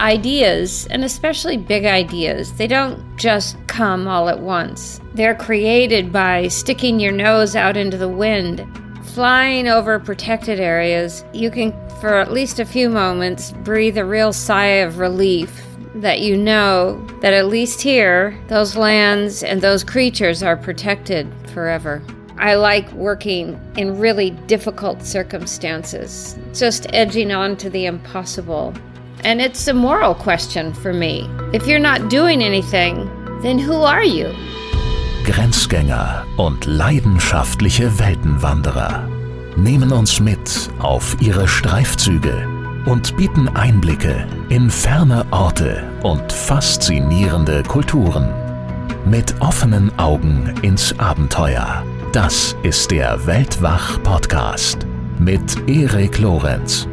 ideas, and especially big ideas, they don't just come all at once. They're created by sticking your nose out into the wind. Flying over protected areas, you can, for at least a few moments, breathe a real sigh of relief that you know that at least here, those lands and those creatures are protected forever. I like working in really difficult circumstances, just edging on to the impossible. And it's a moral question for me. If you're not doing anything, then who are you? Grenzgänger und leidenschaftliche Weltenwanderer nehmen uns mit auf ihre Streifzüge und bieten Einblicke in ferne Orte und faszinierende Kulturen. Mit offenen Augen ins Abenteuer. Das ist der Weltwach-Podcast mit Erik Lorenz.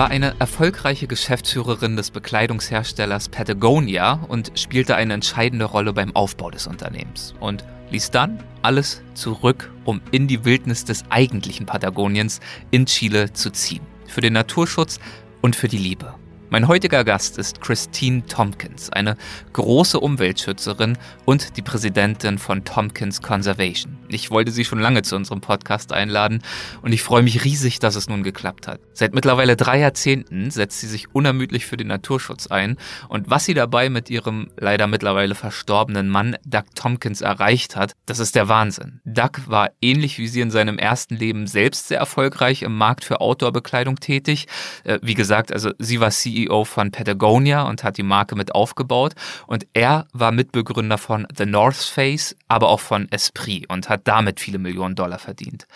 War eine erfolgreiche Geschäftsführerin des Bekleidungsherstellers Patagonia und spielte eine entscheidende Rolle beim Aufbau des Unternehmens und ließ dann alles zurück, um in die Wildnis des eigentlichen Patagoniens in Chile zu ziehen. Für den Naturschutz und für die Liebe. Mein heutiger Gast ist Christine Tompkins, eine große Umweltschützerin und die Präsidentin von Tompkins Conservation. Ich wollte sie schon lange zu unserem Podcast einladen und ich freue mich riesig, dass es nun geklappt hat. Seit mittlerweile drei Jahrzehnten setzt sie sich unermüdlich für den Naturschutz ein und was sie dabei mit ihrem leider mittlerweile verstorbenen Mann Doug Tompkins erreicht hat, das ist der Wahnsinn. Doug war ähnlich wie sie in seinem ersten Leben selbst sehr erfolgreich im Markt für Outdoor-Bekleidung tätig. Äh, wie gesagt, also sie war CEO von Patagonia und hat die Marke mit aufgebaut. Und er war Mitbegründer von The North Face, aber auch von Esprit und hat damit viele Millionen Dollar verdient.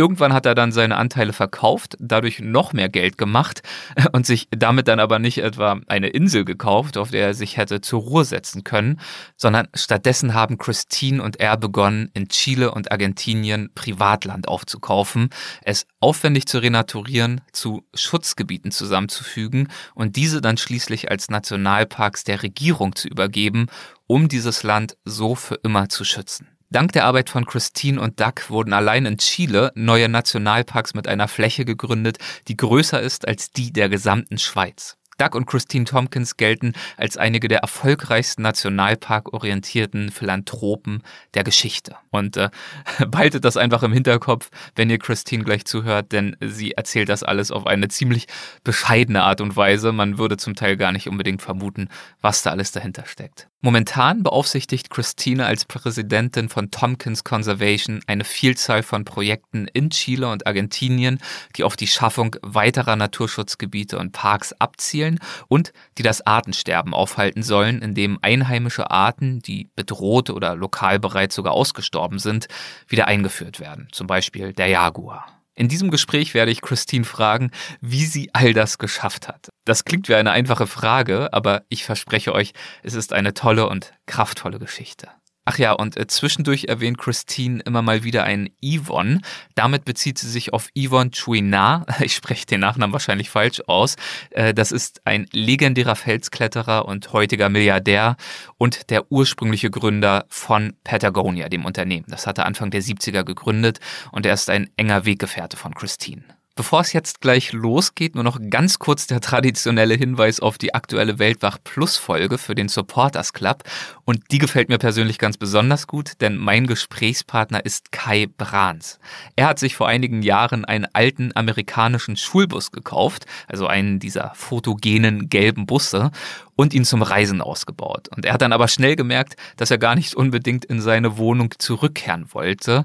Irgendwann hat er dann seine Anteile verkauft, dadurch noch mehr Geld gemacht und sich damit dann aber nicht etwa eine Insel gekauft, auf der er sich hätte zur Ruhe setzen können, sondern stattdessen haben Christine und er begonnen, in Chile und Argentinien Privatland aufzukaufen, es aufwendig zu renaturieren, zu Schutzgebieten zusammenzufügen und diese dann schließlich als Nationalparks der Regierung zu übergeben, um dieses Land so für immer zu schützen. Dank der Arbeit von Christine und Doug wurden allein in Chile neue Nationalparks mit einer Fläche gegründet, die größer ist als die der gesamten Schweiz. Doug und Christine Tompkins gelten als einige der erfolgreichsten nationalparkorientierten Philanthropen der Geschichte. Und äh, behaltet das einfach im Hinterkopf, wenn ihr Christine gleich zuhört, denn sie erzählt das alles auf eine ziemlich bescheidene Art und Weise. Man würde zum Teil gar nicht unbedingt vermuten, was da alles dahinter steckt. Momentan beaufsichtigt Christine als Präsidentin von Tompkins Conservation eine Vielzahl von Projekten in Chile und Argentinien, die auf die Schaffung weiterer Naturschutzgebiete und Parks abzielen und die das Artensterben aufhalten sollen, indem einheimische Arten, die bedroht oder lokal bereits sogar ausgestorben sind, wieder eingeführt werden, zum Beispiel der Jaguar. In diesem Gespräch werde ich Christine fragen, wie sie all das geschafft hat. Das klingt wie eine einfache Frage, aber ich verspreche euch, es ist eine tolle und kraftvolle Geschichte. Ach ja, und äh, zwischendurch erwähnt Christine immer mal wieder einen Yvonne. Damit bezieht sie sich auf Yvonne Chouinard. Ich spreche den Nachnamen wahrscheinlich falsch aus. Äh, das ist ein legendärer Felskletterer und heutiger Milliardär und der ursprüngliche Gründer von Patagonia, dem Unternehmen. Das hat er Anfang der 70er gegründet und er ist ein enger Weggefährte von Christine. Bevor es jetzt gleich losgeht, nur noch ganz kurz der traditionelle Hinweis auf die aktuelle Weltwach Plus Folge für den Supporters Club. Und die gefällt mir persönlich ganz besonders gut, denn mein Gesprächspartner ist Kai Brahns. Er hat sich vor einigen Jahren einen alten amerikanischen Schulbus gekauft, also einen dieser fotogenen gelben Busse, und ihn zum Reisen ausgebaut. Und er hat dann aber schnell gemerkt, dass er gar nicht unbedingt in seine Wohnung zurückkehren wollte.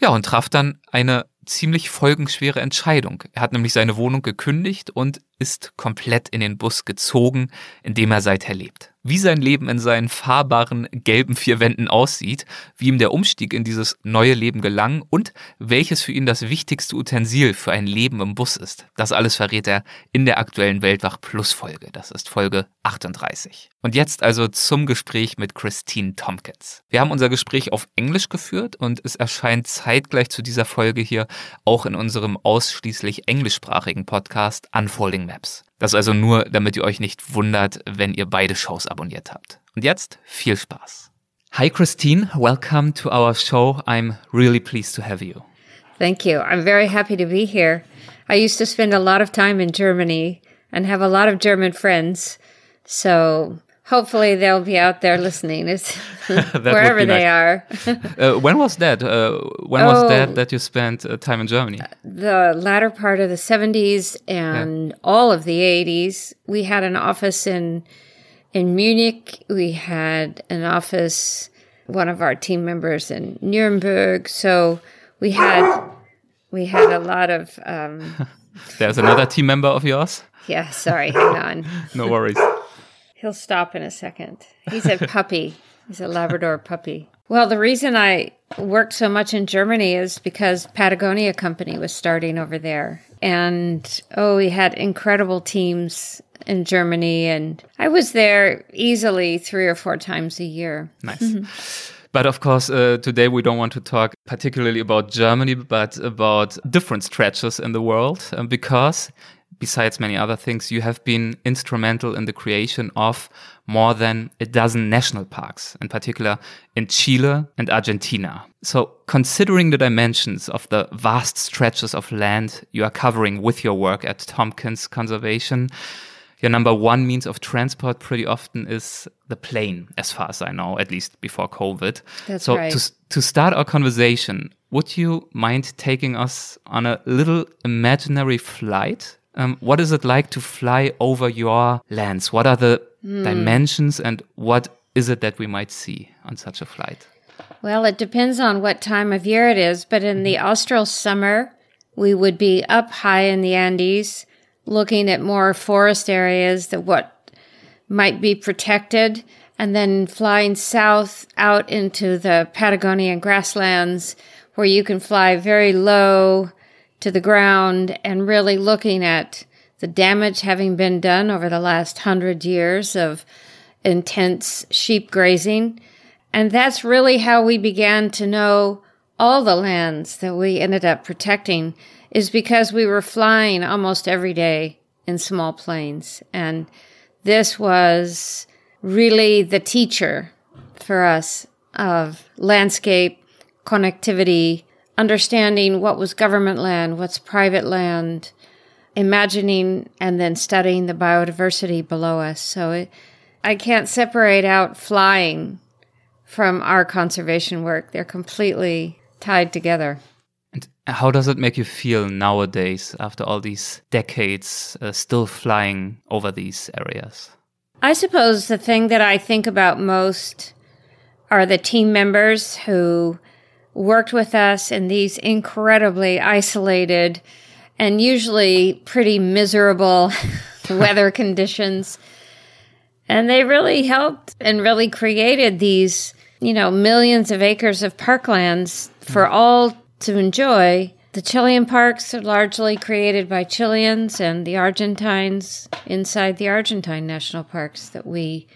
Ja, und traf dann eine ziemlich folgenschwere Entscheidung. Er hat nämlich seine Wohnung gekündigt und ist komplett in den Bus gezogen, in dem er seither lebt wie sein Leben in seinen fahrbaren gelben vier Wänden aussieht, wie ihm der Umstieg in dieses neue Leben gelang und welches für ihn das wichtigste Utensil für ein Leben im Bus ist. Das alles verrät er in der aktuellen Weltwach Plus Folge. Das ist Folge 38. Und jetzt also zum Gespräch mit Christine Tompkins. Wir haben unser Gespräch auf Englisch geführt und es erscheint zeitgleich zu dieser Folge hier auch in unserem ausschließlich englischsprachigen Podcast Unfolding Maps. Das also nur, damit ihr euch nicht wundert, wenn ihr beide Shows abonniert habt. Und jetzt viel Spaß. Hi, Christine. Welcome to our show. I'm really pleased to have you. Thank you. I'm very happy to be here. I used to spend a lot of time in Germany and have a lot of German friends. So hopefully they'll be out there listening wherever they are. uh, when was that? Uh, when oh, was that that you spent uh, time in Germany? The latter part of the 70s and yeah. all of the 80s. We had an office in in Munich. We had an office, one of our team members in Nuremberg. So we had we had a lot of. Um, There's another team member of yours. Yeah, sorry, hang on. no worries. He'll stop in a second. He's a puppy. He's a Labrador puppy. Well, the reason I worked so much in Germany is because Patagonia Company was starting over there. And oh, we had incredible teams in Germany, and I was there easily three or four times a year. Nice. Mm-hmm. But of course, uh, today we don't want to talk particularly about Germany, but about different stretches in the world, um, because besides many other things, you have been instrumental in the creation of more than a dozen national parks, in particular in Chile and Argentina. So, considering the dimensions of the vast stretches of land you are covering with your work at Tompkins Conservation, your number one means of transport pretty often is the plane, as far as I know, at least before COVID. That's so right. to, to start our conversation, would you mind taking us on a little imaginary flight? Um, what is it like to fly over your lands? What are the mm. dimensions and what is it that we might see on such a flight? Well, it depends on what time of year it is, but in the austral summer, we would be up high in the Andes looking at more forest areas that what might be protected and then flying south out into the Patagonian grasslands where you can fly very low to the ground and really looking at the damage having been done over the last hundred years of intense sheep grazing. And that's really how we began to know all the lands that we ended up protecting is because we were flying almost every day in small planes. And this was really the teacher for us of landscape, connectivity, understanding what was government land, what's private land, imagining and then studying the biodiversity below us. So it, I can't separate out flying from our conservation work. They're completely tied together. And how does it make you feel nowadays after all these decades uh, still flying over these areas? I suppose the thing that I think about most are the team members who worked with us in these incredibly isolated and usually pretty miserable weather conditions. And they really helped and really created these, you know, millions of acres of parklands for mm. all to enjoy. The Chilean parks are largely created by Chileans and the Argentines inside the Argentine national parks that we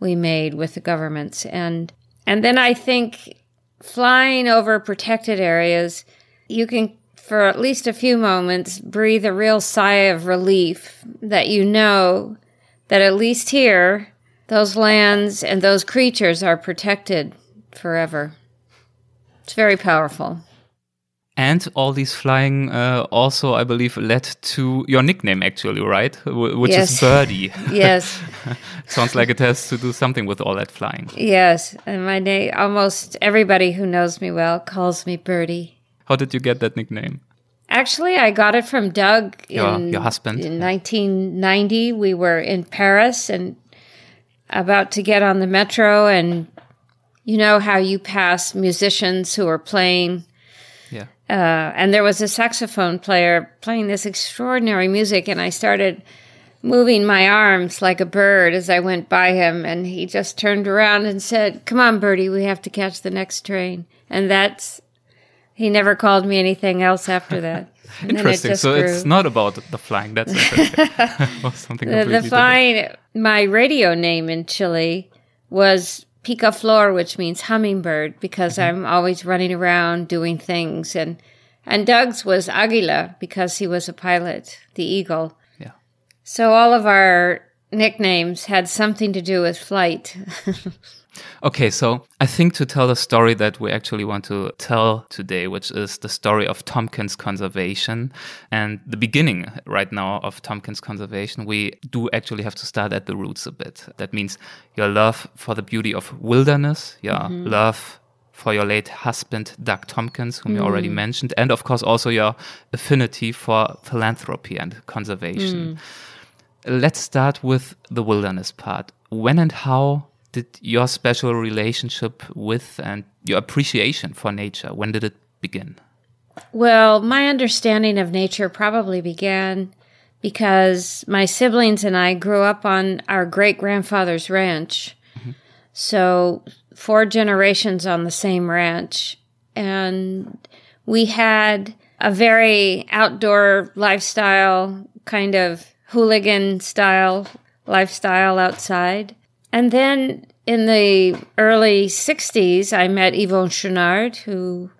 we made with the governments. And and then I think flying over protected areas, you can for at least a few moments breathe a real sigh of relief that you know that at least here those lands and those creatures are protected forever. It's very powerful. And all these flying uh, also, I believe, led to your nickname, actually, right? which yes. is Birdie. yes. Sounds like it has to do something with all that flying. Yes. And my name, almost everybody who knows me well calls me Birdie. How did you get that nickname? Actually, I got it from Doug. Your, in, your husband. In 1990, we were in Paris and about to get on the metro. And you know how you pass musicians who are playing uh, and there was a saxophone player playing this extraordinary music, and I started moving my arms like a bird as I went by him, and he just turned around and said, "Come on, Birdie, we have to catch the next train." And that's he never called me anything else after that. Interesting. It so grew. it's not about the flying. That's something the, the flying. My radio name in Chile was picaflor, which means hummingbird, because mm-hmm. I'm always running around doing things. And and Doug's was Aguila because he was a pilot, the eagle. Yeah. So all of our nicknames had something to do with flight. Okay, so I think to tell the story that we actually want to tell today, which is the story of Tompkins conservation and the beginning right now of Tompkins conservation, we do actually have to start at the roots a bit. That means your love for the beauty of wilderness, your mm-hmm. love for your late husband, Doug Tompkins, whom mm. you already mentioned, and of course also your affinity for philanthropy and conservation. Mm. Let's start with the wilderness part. When and how did your special relationship with and your appreciation for nature, when did it begin? Well, my understanding of nature probably began because my siblings and I grew up on our great grandfather's ranch. Mm-hmm. So four generations on the same ranch. And we had a very outdoor lifestyle, kind of hooligan style lifestyle outside. And then in the early 60s, I met Yvon Chouinard, who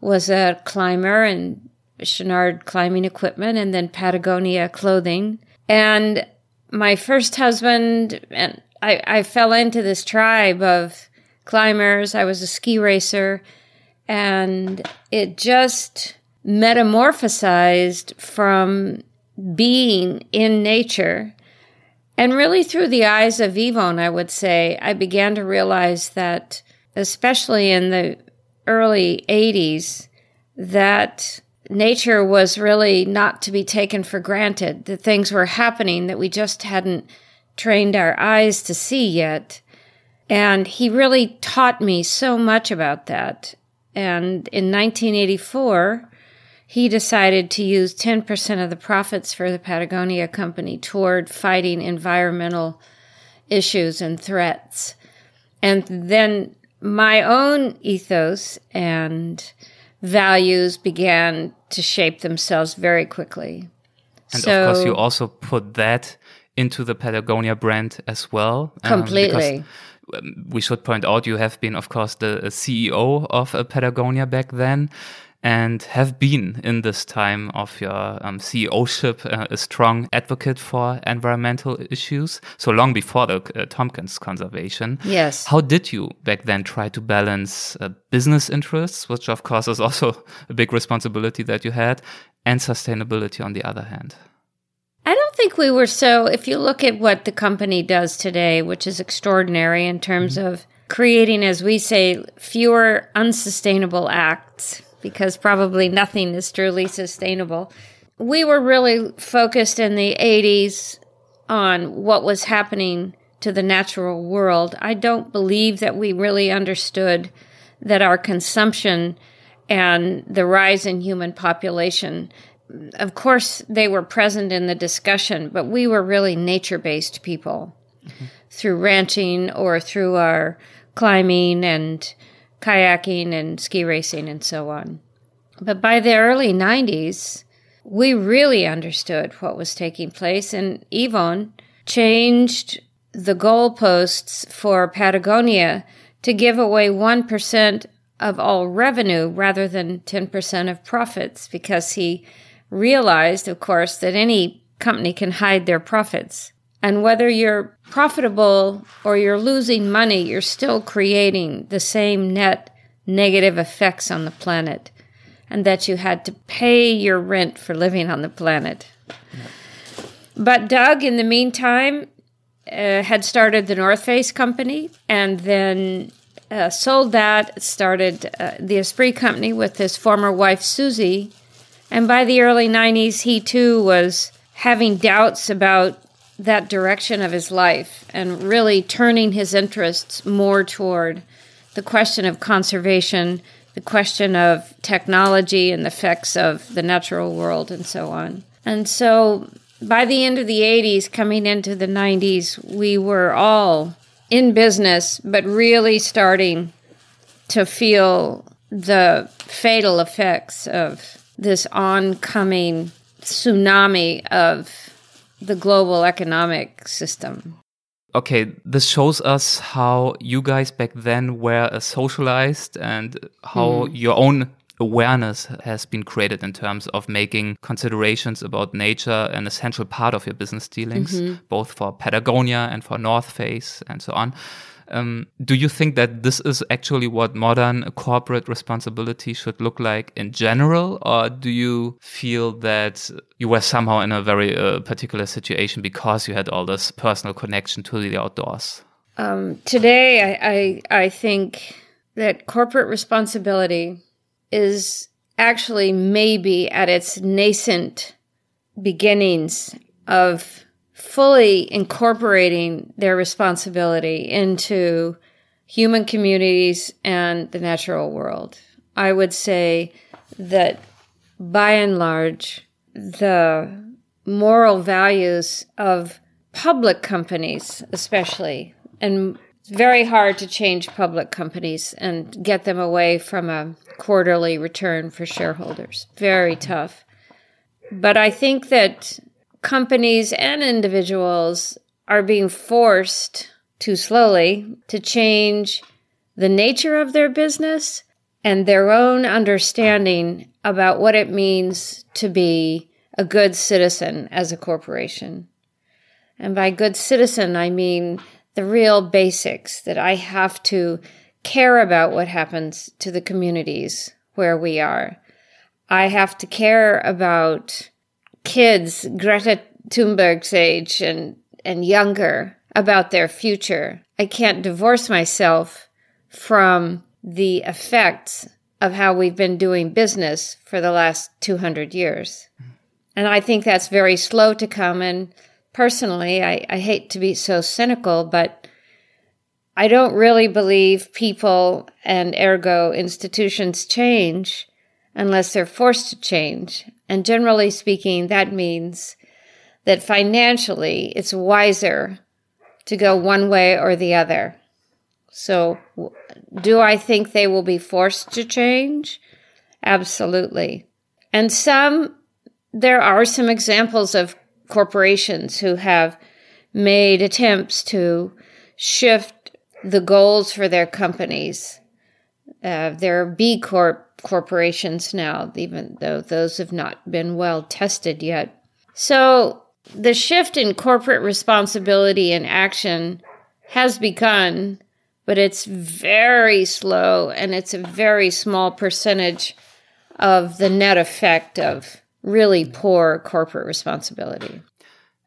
was a climber and Chouinard climbing equipment and then Patagonia clothing. And my first husband and I, I fell into this tribe of climbers. I was a ski racer. And it just metamorphosized from being in nature. And really, through the eyes of Yvon, I would say, I began to realize that, especially in the early 80s, that nature was really not to be taken for granted, that things were happening that we just hadn't trained our eyes to see yet. And he really taught me so much about that. And in 1984, he decided to use 10% of the profits for the Patagonia company toward fighting environmental issues and threats. And then my own ethos and values began to shape themselves very quickly. And so, of course, you also put that into the Patagonia brand as well. Um, completely. Um, we should point out you have been, of course, the CEO of uh, Patagonia back then and have been in this time of your um, CEOship uh, a strong advocate for environmental issues. So long before the uh, Tompkins conservation. Yes. How did you back then try to balance uh, business interests, which of course is also a big responsibility that you had, and sustainability on the other hand? I don't think we were so. If you look at what the company does today, which is extraordinary in terms mm-hmm. of creating, as we say, fewer unsustainable acts, because probably nothing is truly sustainable. We were really focused in the 80s on what was happening to the natural world. I don't believe that we really understood that our consumption and the rise in human population of course, they were present in the discussion, but we were really nature based people mm-hmm. through ranching or through our climbing and kayaking and ski racing and so on. But by the early 90s, we really understood what was taking place, and Yvon changed the goalposts for Patagonia to give away 1% of all revenue rather than 10% of profits because he realized, of course, that any company can hide their profits. And whether you're profitable or you're losing money, you're still creating the same net negative effects on the planet. And that you had to pay your rent for living on the planet. But Doug, in the meantime, uh, had started the North Face company and then uh, sold that, started uh, the Esprit company with his former wife, Susie, and by the early 90s, he too was having doubts about that direction of his life and really turning his interests more toward the question of conservation, the question of technology and the effects of the natural world, and so on. And so by the end of the 80s, coming into the 90s, we were all in business, but really starting to feel the fatal effects of this oncoming tsunami of the global economic system. Okay, this shows us how you guys back then were socialized and how mm. your own awareness has been created in terms of making considerations about nature an essential part of your business dealings, mm -hmm. both for Patagonia and for North Face and so on. Um, do you think that this is actually what modern corporate responsibility should look like in general, or do you feel that you were somehow in a very uh, particular situation because you had all this personal connection to the outdoors? Um, today, I, I I think that corporate responsibility is actually maybe at its nascent beginnings of fully incorporating their responsibility into human communities and the natural world. I would say that by and large, the moral values of public companies, especially, and it's very hard to change public companies and get them away from a quarterly return for shareholders. Very tough. But I think that companies and individuals are being forced too slowly to change the nature of their business and their own understanding about what it means to be a good citizen as a corporation. And by good citizen, I mean the real basics that I have to care about what happens to the communities where we are. I have to care about kids Greta Thunberg's age and, and younger about their future. I can't divorce myself from the effects of how we've been doing business for the last 200 years. And I think that's very slow to come. And personally, I, I hate to be so cynical, but I don't really believe people and ergo institutions change unless they're forced to change. And generally speaking, that means that financially it's wiser to go one way or the other. So, do I think they will be forced to change? Absolutely. And some, there are some examples of corporations who have made attempts to shift the goals for their companies. Uh, there are B Corp corporations now, even though those have not been well tested yet. So the shift in corporate responsibility and action has begun, but it's very slow and it's a very small percentage of the net effect of really poor corporate responsibility.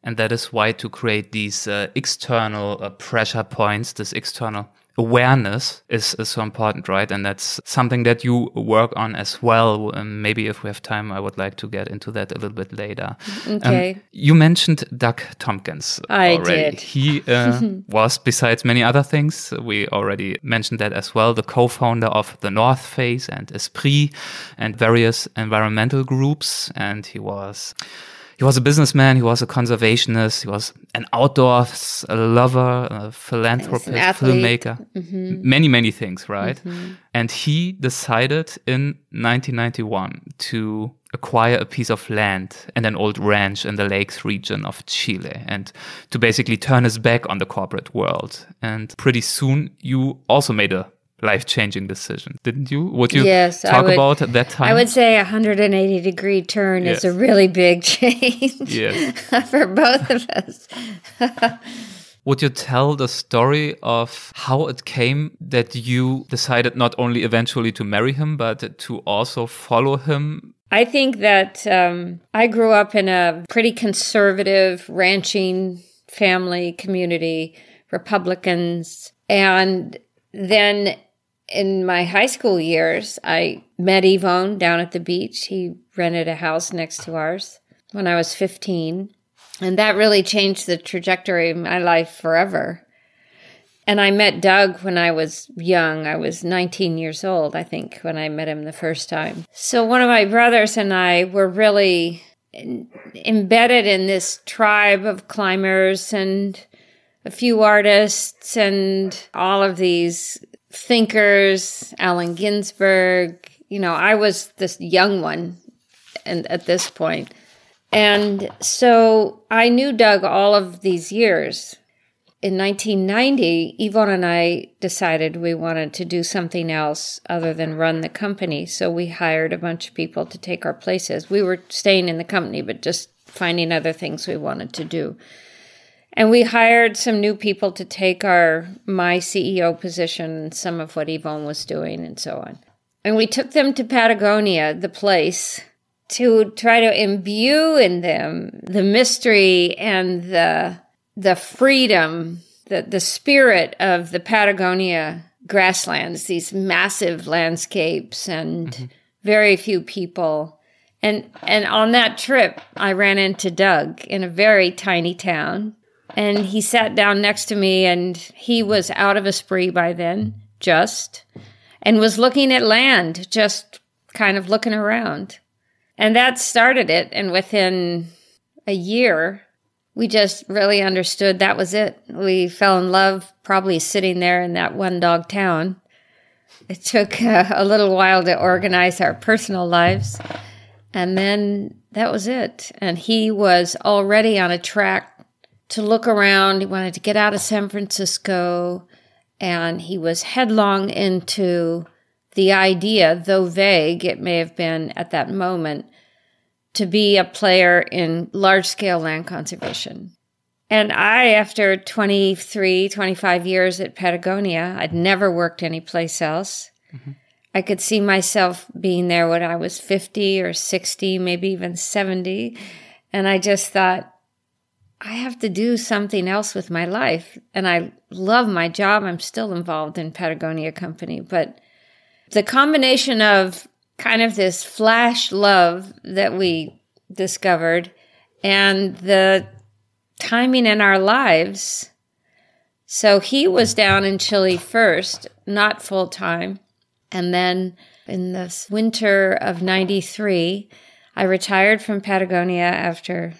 And that is why to create these uh, external uh, pressure points, this external awareness is, is so important, right? And that's something that you work on as well. And maybe if we have time, I would like to get into that a little bit later. Okay. Um, you mentioned Doug Tompkins. I already. did. He uh, was, besides many other things, we already mentioned that as well, the co-founder of the North Face and Esprit and various environmental groups. And he was he was a businessman, he was a conservationist, he was an outdoors lover, a philanthropist, filmmaker, mm-hmm. many, many things, right? Mm-hmm. And he decided in 1991 to acquire a piece of land and an old ranch in the lakes region of Chile and to basically turn his back on the corporate world. And pretty soon you also made a life changing decision, didn't you? Would you yes, talk would, about at that time? I would say a 180 degree turn yes. is a really big change yes. for both of us. Would you tell the story of how it came that you decided not only eventually to marry him, but to also follow him? I think that um, I grew up in a pretty conservative ranching family community, Republicans. And then in my high school years, I met Yvon down at the beach. He rented a house next to ours when I was 15. And that really changed the trajectory of my life forever. And I met Doug when I was young. I was 19 years old, I think, when I met him the first time. So one of my brothers and I were really embedded in this tribe of climbers and a few artists and all of these thinkers, Allen Ginsberg. You know, I was this young one and at this point. And so I knew Doug all of these years. In 1990, Yvon and I decided we wanted to do something else other than run the company. So we hired a bunch of people to take our places. We were staying in the company, but just finding other things we wanted to do. And we hired some new people to take our my CEO position, some of what Yvon was doing, and so on. And we took them to Patagonia, the place, to try to imbue in them the mystery and the the freedom, the the spirit of the Patagonia grasslands, these massive landscapes and mm-hmm. very few people. And and on that trip, I ran into Doug in a very tiny town, and he sat down next to me, and he was out of Esprit by then, just, and was looking at land, just kind of looking around, and that started it. And within a year, we just really understood that was it. We fell in love probably sitting there in that one dog town. It took uh, a little while to organize our personal lives. And then that was it. And he was already on a track to look around. He wanted to get out of San Francisco. And he was headlong into the idea, though vague it may have been at that moment, to be a player in large scale land conservation. And I, after 23, 25 years at Patagonia, I'd never worked anyplace else. Mm-hmm. I could see myself being there when I was 50 or 60, maybe even 70. And I just thought, I have to do something else with my life. And I love my job. I'm still involved in Patagonia Company. But the combination of kind of this flash love that we discovered and the timing in our lives. So he was down in Chile first, not full time. And then in the winter of 93, I retired from Patagonia after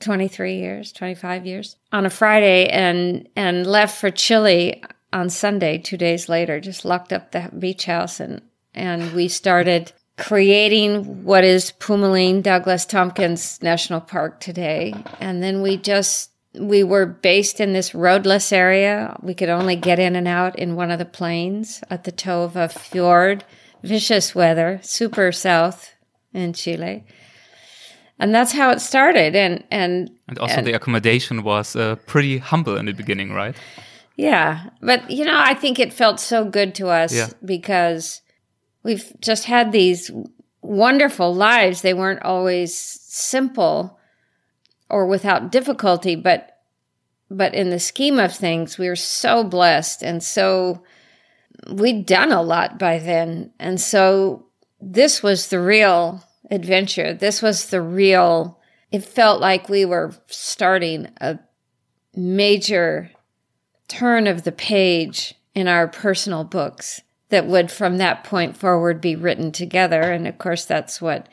23 years, 25 years on a Friday and, and left for Chile on Sunday, two days later, just locked up the beach house and and we started creating what is Pumalín Douglas Tompkins National Park today. And then we just we were based in this roadless area. We could only get in and out in one of the planes at the toe of a fjord. Vicious weather, super south in Chile. And that's how it started. And and and also and, the accommodation was uh, pretty humble in the beginning, right? Yeah, but you know, I think it felt so good to us yeah. because we've just had these wonderful lives. They weren't always simple or without difficulty, but but in the scheme of things, we were so blessed and so we'd done a lot by then. And so this was the real adventure. This was the real it felt like we were starting a major turn of the page in our personal books that would from that point forward be written together and of course that's what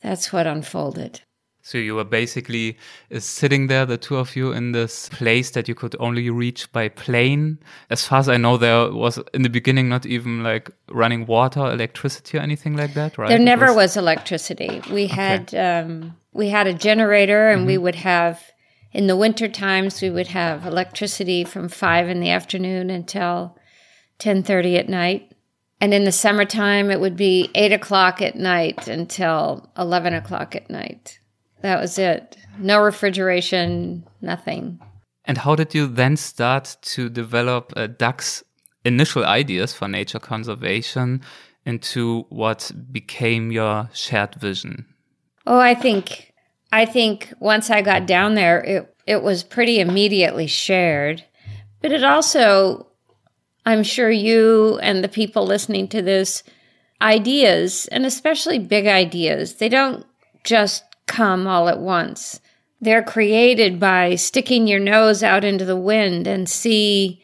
that's what unfolded so you were basically uh, sitting there the two of you in this place that you could only reach by plane as far as i know there was in the beginning not even like running water electricity or anything like that right there never was... was... electricity we okay. had um, we had a generator and mm -hmm. we mm-hmm. would have in the winter times we would have electricity from five in the afternoon until 10.30 at night and in the summertime, it would be eight o'clock at night until 11 o'clock at night. That was it. No refrigeration, nothing. And how did you then start to develop uh, Doug's initial ideas for nature conservation into what became your shared vision? Oh, I think I think once I got down there, it it was pretty immediately shared, but it also I'm sure you and the people listening to this ideas, and especially big ideas, they don't just come all at once. They're created by sticking your nose out into the wind and see,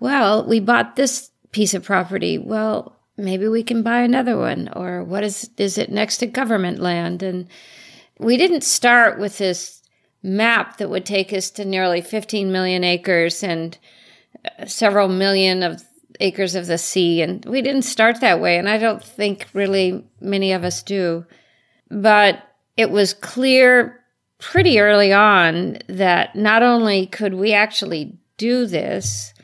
well, we bought this piece of property. Well, maybe we can buy another one. Or what is, is it next to government land? And we didn't start with this map that would take us to nearly 15 million acres and uh, several million of acres of the sea. And we didn't start that way. And I don't think really many of us do. But it was clear pretty early on that not only could we actually do this,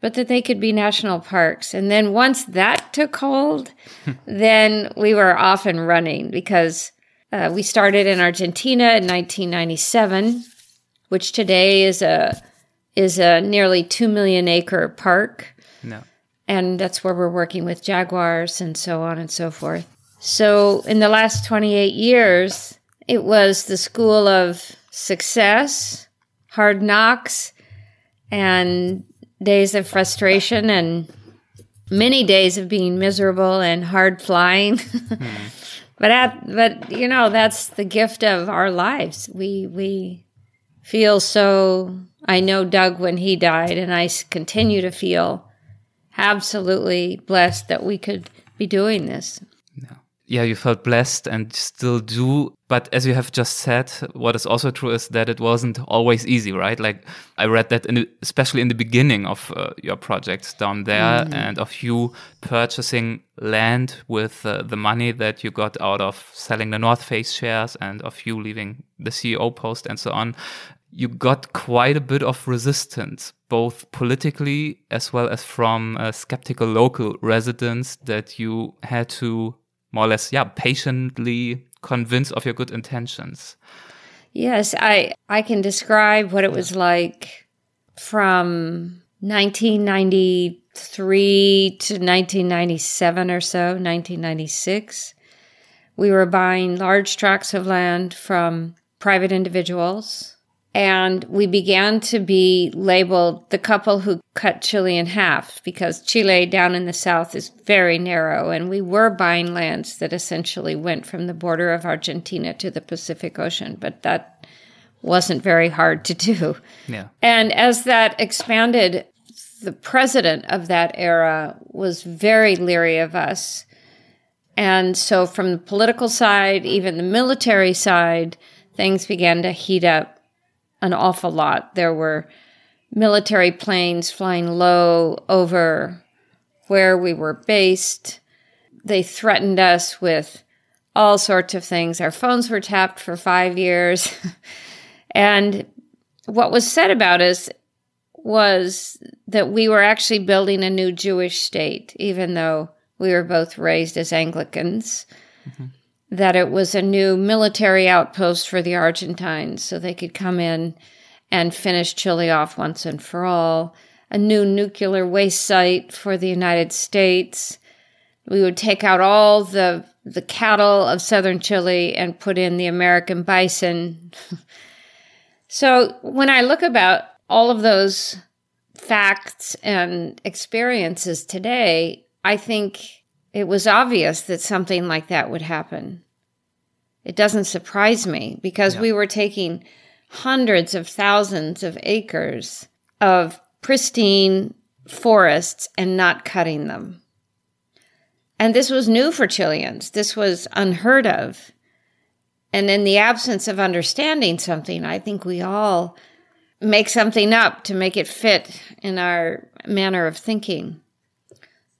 but that they could be national parks. And then once that took hold, then we were off and running because uh, we started in Argentina in 1997 which today is a is a nearly two million acre park. No. And that's where we're working with jaguars and so on and so forth. So in the last 28 years, it was the school of success, hard knocks, and days of frustration and many days of being miserable and hard flying. mm. But at, but you know that's the gift of our lives. We we feel so. I know Doug when he died, and I continue to feel absolutely blessed that we could be doing this yeah, you felt blessed and still do. But as you have just said, what is also true is that it wasn't always easy, right? Like I read that, in especially in the beginning of uh, your project down there, mm and of you purchasing land with uh, the money that you got out of selling the North Face shares, and of you leaving the CEO post and so on. You got quite a bit of resistance, both politically as well as from uh, skeptical local residents that you had to more or less, yeah, patiently convinced of your good intentions. Yes, I I can describe what it was like from 1993 to 1997 or so, 1996. We were buying large tracts of land from private individuals and we began to be labeled the couple who cut Chile in half because Chile down in the south is very narrow and we were buying lands that essentially went from the border of Argentina to the Pacific Ocean but that wasn't very hard to do. Yeah. And as that expanded the president of that era was very leery of us. And so from the political side, even the military side, things began to heat up an awful lot. There were military planes flying low over where we were based. They threatened us with all sorts of things. Our phones were tapped for five years. and what was said about us was that we were actually building a new Jewish state, even though we were both raised as Anglicans. Mm-hmm that it was a new military outpost for the Argentines so they could come in and finish Chile off once and for all, a new nuclear waste site for the United States. We would take out all the the cattle of southern Chile and put in the American bison. so when I look about all of those facts and experiences today, I think it was obvious that something like that would happen. It doesn't surprise me because yeah. we were taking hundreds of thousands of acres of pristine forests and not cutting them. And this was new for Chileans. This was unheard of. And in the absence of understanding something, I think we all make something up to make it fit in our manner of thinking.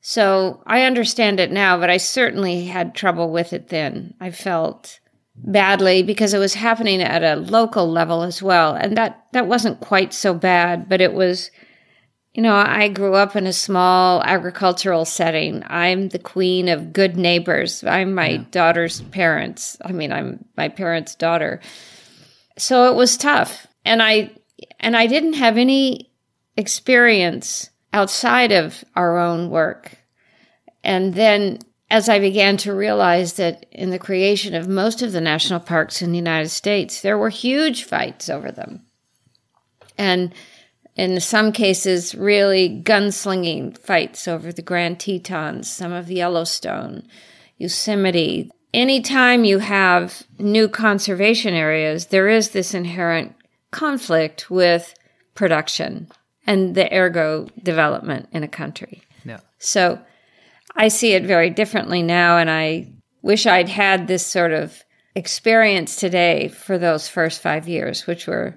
So I understand it now, but I certainly had trouble with it then. I felt badly because it was happening at a local level as well. And that, that wasn't quite so bad, but it was, you know, I grew up in a small agricultural setting. I'm the queen of good neighbors. I'm my yeah. daughter's parents. I mean, I'm my parents' daughter. So it was tough. And I, and I didn't have any experience outside of our own work. And then as I began to realize that in the creation of most of the national parks in the United States, there were huge fights over them. And in some cases, really gunslinging fights over the Grand Tetons, some of the Yellowstone, Yosemite. Anytime you have new conservation areas, there is this inherent conflict with production and the ergo development in a country. Yeah. So I see it very differently now, and I wish I'd had this sort of experience today for those first five years, which were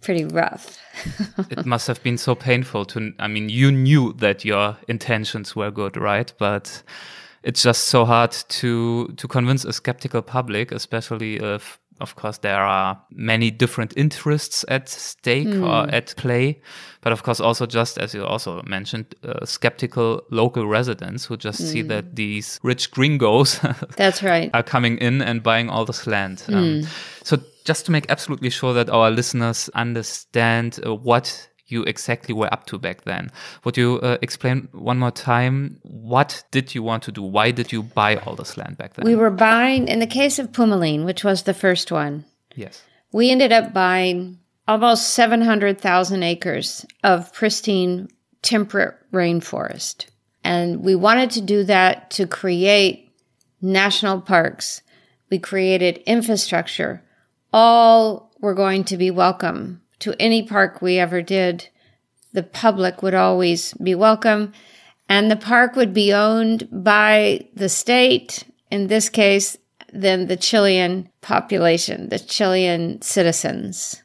pretty rough. it must have been so painful to, I mean, you knew that your intentions were good, right? But it's just so hard to to convince a skeptical public, especially if of course there are many different interests at stake mm. or hmm. at play but of course also just as you also mentioned uh, skeptical local residents who just mm. see that hmm. these rich gringos that's right are coming in and buying all this land mm. um, so just to make absolutely sure that our listeners understand uh, what you exactly were up to back then. Would you uh, explain one more time what did you want to do? Why did you buy all this land back then? We were buying, in the case of Pumalin, which was the first one. Yes. We ended up buying almost 700,000 acres of pristine temperate rainforest. And we wanted to do that to create national parks. We created infrastructure. All were going to be welcome to any park we ever did, the public would always be welcome. And the park would be owned by the state, in this case, then the Chilean population, the Chilean citizens.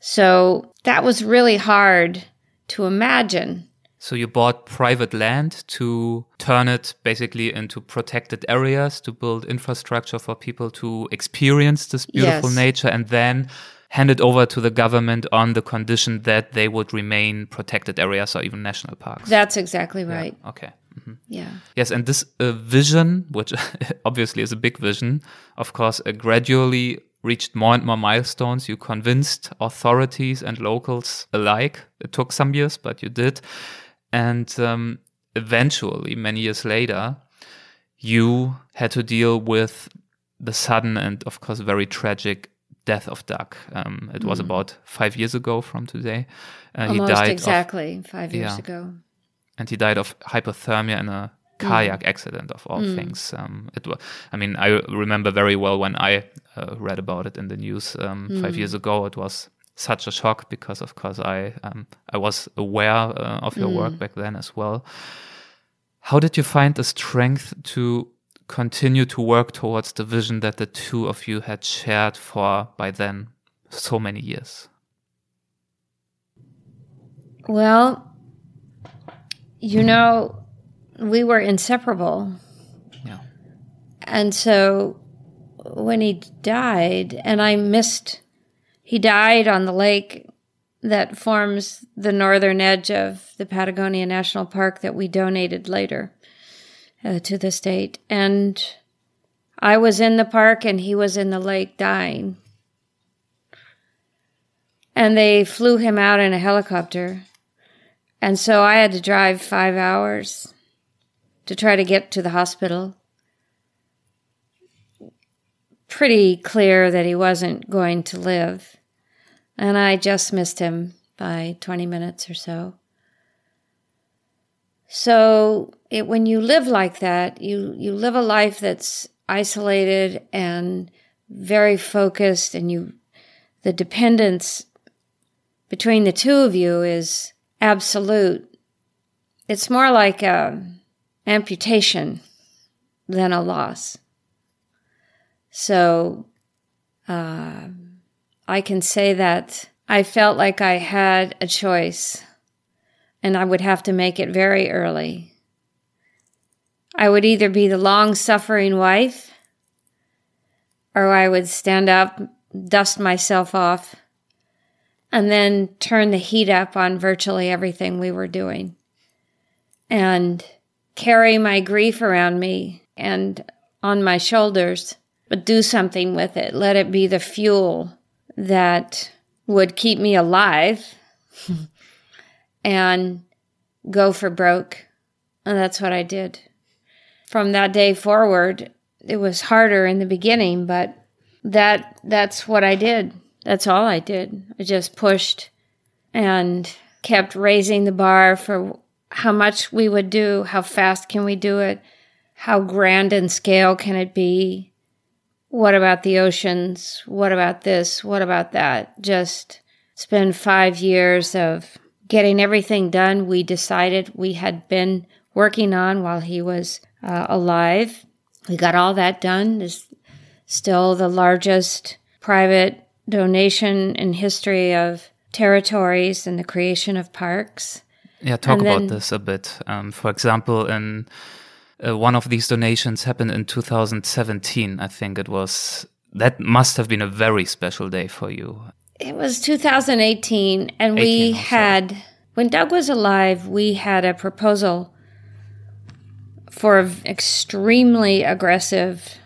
So that was really hard to imagine. So you bought private land to turn it basically into protected areas to build infrastructure for people to experience this beautiful yes. nature and then handed over to the government on the condition that they would remain protected areas or even national parks. That's exactly right. Yeah. Okay. Mm-hmm. Yeah. Yes, and this uh, vision, which obviously is a big vision, of course, uh, gradually reached more and more milestones. You convinced authorities and locals alike. It took some years, but you did. And um, eventually, many years later, you had to deal with the sudden and, of course, very tragic death of Doug. Um, it mm. was about five years ago from today. Uh, Almost he died exactly of, five years yeah, ago. And he died of hypothermia in a kayak mm. accident of all mm. things. Um, it was, I mean, I remember very well when I uh, read about it in the news um, five years ago. It was such a shock because, of course, I um, I was aware uh, of your work mm. back then as well. How did you find the strength to continue to work towards the vision that the two of you had shared for by then so many years? Well, you know, we were inseparable. Yeah. And so when he died, and I missed, he died on the lake that forms the northern edge of the Patagonia National Park that we donated later uh, to the state. And I was in the park and he was in the lake dying. And they flew him out in a helicopter. And so I had to drive five hours to try to get to the hospital. Pretty clear that he wasn't going to live. And I just missed him by 20 minutes or so. So it, when you live like that, you, you live a life that's isolated and very focused and you, the dependence between the two of you is absolute. It's more like a amputation than a loss. So, uh, I can say that I felt like I had a choice and I would have to make it very early. I would either be the long suffering wife, or I would stand up, dust myself off, and then turn the heat up on virtually everything we were doing, and carry my grief around me and on my shoulders, but do something with it. Let it be the fuel that would keep me alive and go for broke. And that's what I did. From that day forward, it was harder in the beginning, but that that's what I did. That's all I did. I just pushed and kept raising the bar for how much we would do, how fast can we do it, how grand in scale can it be, what about the oceans, what about this, what about that. Just spend five years of getting everything done we decided we had been working on while he was uh, alive. We got all that done. Is still the largest private donation in history of territories and the creation of parks. Yeah, talk and about then, this a bit. Um, for example, in uh, one of these donations happened in 2017, I think it was. That must have been a very special day for you. It was 2018, and 18, we had, when Doug was alive, we had a proposal for an extremely aggressive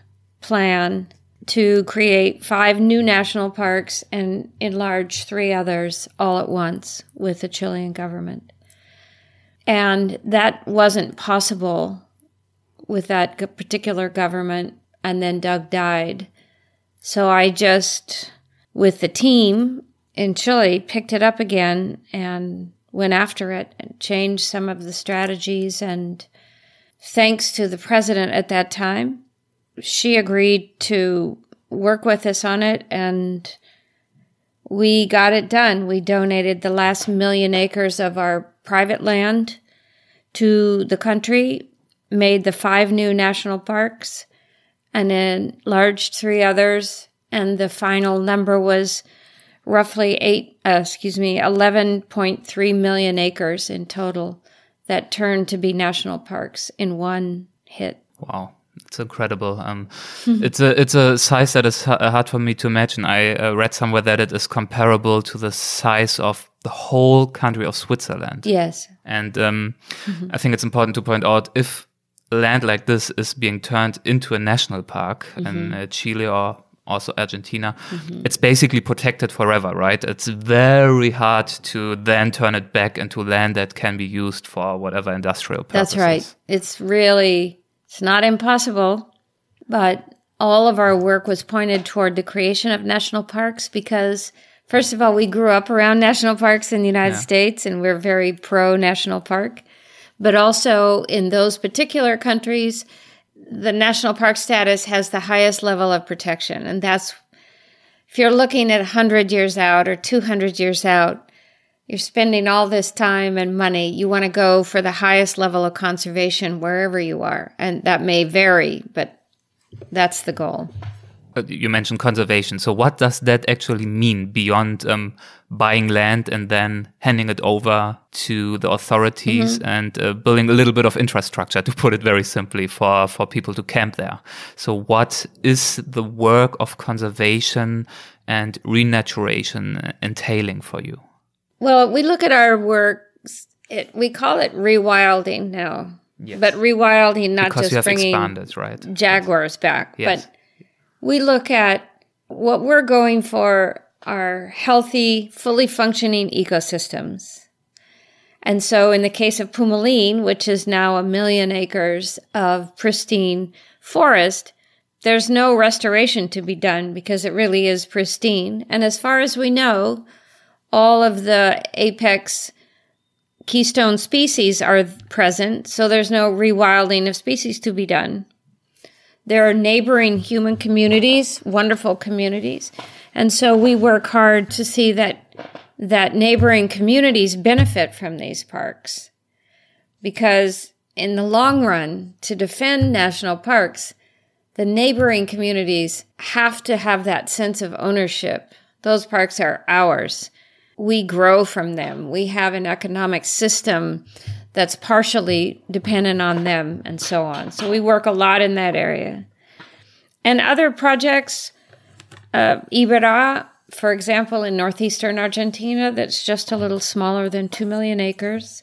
plan to create five new national parks and enlarge three others all at once with the Chilean government. And that wasn't possible with that particular government. And then Doug died. So I just, with the team in Chile, picked it up again and went after it and changed some of the strategies. And thanks to the president at that time, she agreed to work with us on it and we got it done. We donated the last million acres of our private land to the country, made the five new national parks, and enlarged three others. And the final number was roughly eight, uh, excuse me, 11.3 million acres in total that turned to be national parks in one hit. Wow. It's incredible. Um, it's a it's a size that is hard for me to imagine. I uh, read somewhere that it is comparable to the size of the whole country of Switzerland. Yes. And um, mm-hmm. I think it's important to point out if land like this is being turned into a national park mm-hmm. in uh, Chile or also Argentina, mm-hmm. it's basically protected forever, right? It's very hard to then turn it back into land that can be used for whatever industrial purposes. That's right. It's really it's not impossible, but all of our work was pointed toward the creation of national parks because, first of all, we grew up around national parks in the United yeah. States and we're very pro national park. But also in those particular countries, the national park status has the highest level of protection. And that's, if you're looking at 100 years out or 200 years out, you're spending all this time and money. You want to go for the highest level of conservation wherever you are. And that may vary, but that's the goal. Uh, you mentioned conservation. So, what does that actually mean beyond um, buying land and then handing it over to the authorities mm-hmm. and uh, building a little bit of infrastructure, to put it very simply, for, for people to camp there? So, what is the work of conservation and renaturation entailing for you? Well, we look at our work. It, we call it rewilding now, yes. but rewilding not because just bringing expanded, right? jaguars back, yes. but we look at what we're going for are healthy, fully functioning ecosystems. And so, in the case of Pumalín, which is now a million acres of pristine forest, there's no restoration to be done because it really is pristine. And as far as we know, all of the apex keystone species are present, so there's no rewilding of species to be done. There are neighboring human communities, wonderful communities, and so we work hard to see that that neighboring communities benefit from these parks. Because in the long run, to defend national parks, the neighboring communities have to have that sense of ownership. Those parks are ours we grow from them. We have an economic system that's partially dependent on them and so on. So we work a lot in that area. And other projects, uh, Iberá, for example, in northeastern Argentina, that's just a little smaller than 2 million acres.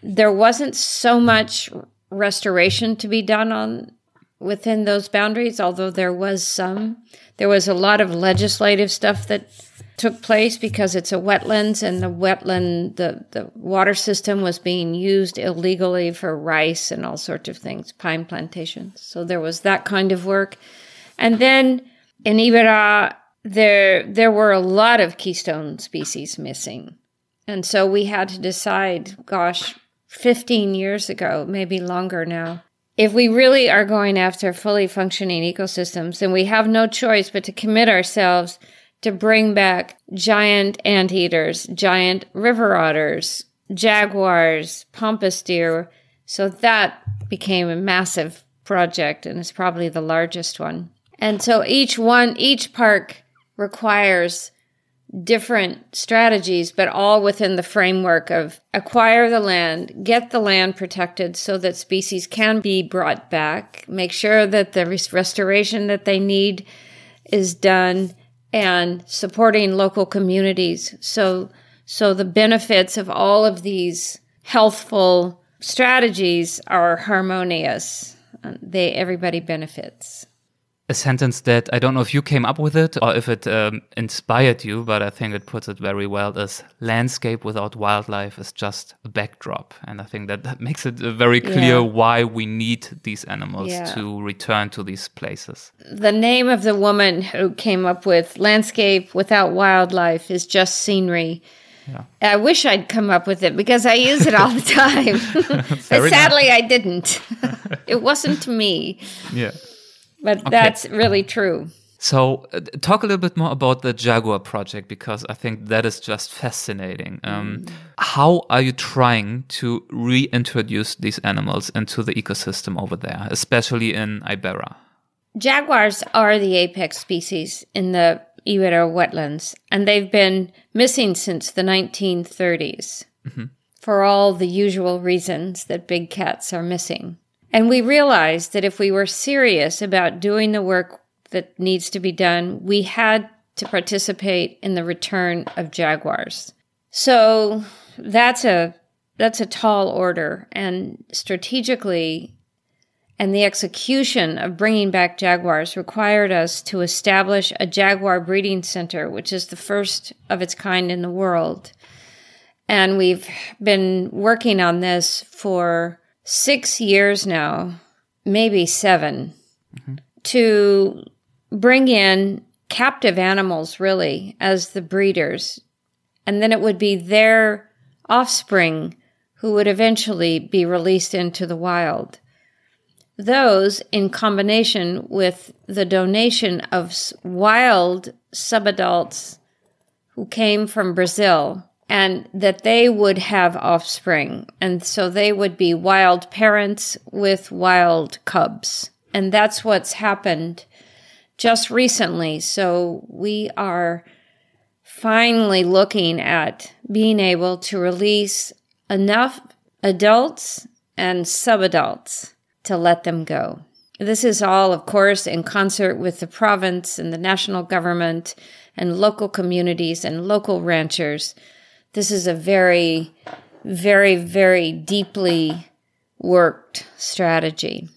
There wasn't so much restoration to be done on within those boundaries, although there was some. There was a lot of legislative stuff that took place because it's a wetlands and the wetland the, the water system was being used illegally for rice and all sorts of things pine plantations. So there was that kind of work. And then in Iberá there there were a lot of keystone species missing. And so we had to decide gosh 15 years ago maybe longer now if we really are going after fully functioning ecosystems then we have no choice but to commit ourselves to bring back giant anteaters, giant river otters, jaguars, pampas deer. So that became a massive project and is probably the largest one. And so each one, each park requires different strategies, but all within the framework of acquire the land, get the land protected so that species can be brought back, make sure that the restoration that they need is done, and supporting local communities. So, so the benefits of all of these healthful strategies are harmonious. Uh, they everybody benefits a sentence that I don't know if you came up with it or if it um, inspired you, but I think it puts it very well as landscape without wildlife is just a backdrop. And I think that, that makes it uh, very clear yeah. why we need these animals yeah. to return to these places. The name of the woman who came up with landscape without wildlife is just scenery. Yeah. I wish I'd come up with it because I use it all the time. but sadly, I didn't. it wasn't me. Yeah. But okay. that's really true. So, uh, talk a little bit more about the Jaguar project because I think that is just fascinating. Um, mm. How are you trying to reintroduce these animals into the ecosystem over there, especially in Ibera? Jaguars are the apex species in the Ibera wetlands, and they've been missing since the 1930s mm-hmm. for all the usual reasons that big cats are missing. And we realized that if we were serious about doing the work that needs to be done, we had to participate in the return of jaguars. So that's a that's a tall order and strategically and the execution of bringing back jaguars required us to establish a jaguar breeding center which is the first of its kind in the world and we've been working on this for six years now, maybe 7 mm-hmm. to bring in captive animals, really, as the breeders. And then it would be their offspring who would eventually be released into the wild. Those, in combination with the donation of wild subadults who came from Brazil, and that they would have offspring. And so they would be wild parents with wild cubs. And that's what's happened just recently. So we are finally looking at being able to release enough adults and subadults to let them go. This is all, of course, in concert with the province and the national government and local communities and local ranchers this is a very, very, very deeply worked strategy.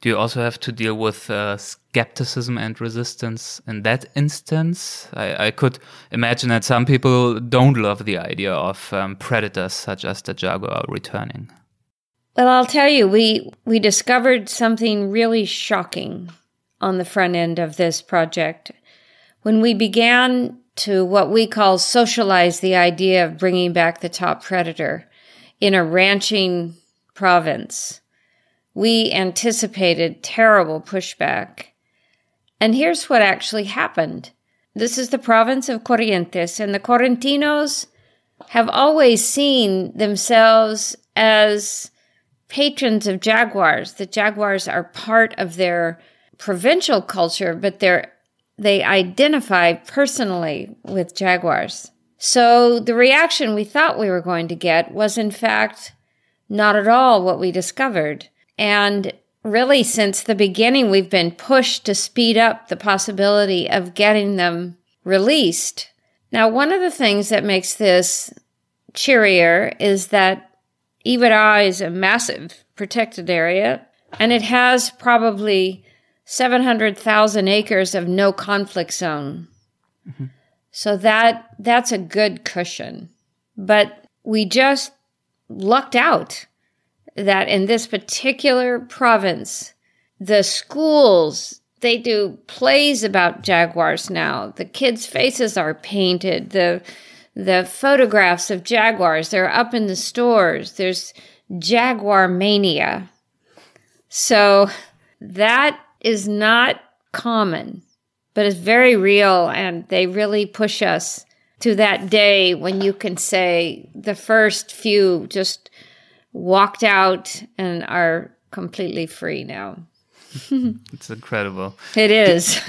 Do you also have to deal with uh, skepticism and resistance in that instance? I, I, could imagine that some people don't love the idea of um, predators such as the jaguar returning. Well, I'll tell you, we we discovered something really shocking on the front end of this project. When we began to what we call socialize the idea of bringing back the top predator in a ranching province. We anticipated terrible pushback. And here's what actually happened. This is the province of Corrientes, and the Correntinos have always seen themselves as patrons of jaguars. The jaguars are part of their provincial culture, but they're they identify personally with jaguars. So the reaction we thought we were going to get was, in fact, not at all what we discovered. And really, since the beginning, we've been pushed to speed up the possibility of getting them released. Now, one of the things that makes this cheerier is that Iberá is a massive protected area, and it has probably 700,000 acres of no conflict zone. Mm-hmm. So that that's a good cushion. But we just lucked out that in this particular province, the schools they do plays about jaguars now. The kids' faces are painted. The the photographs of jaguars they're up in the stores. There's jaguar mania. So that is not common, but it's very real. And they really push us to that day when you can say the first few just walked out and are completely free now. it's incredible. It is.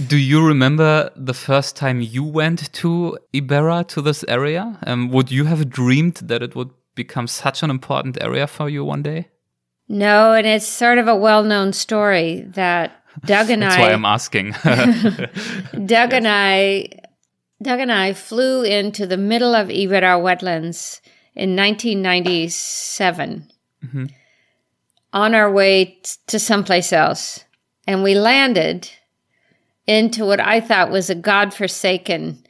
Do you remember the first time you went to Ibera to this area? Um, would you have dreamed that it would become such an important area for you one day? No, and it's sort of a well known story that Doug and That's I. That's why I'm asking. Doug and I. Doug and I flew into the middle of Iberá wetlands in 1997 mm-hmm. on our way t- to someplace else. And we landed into what I thought was a godforsaken,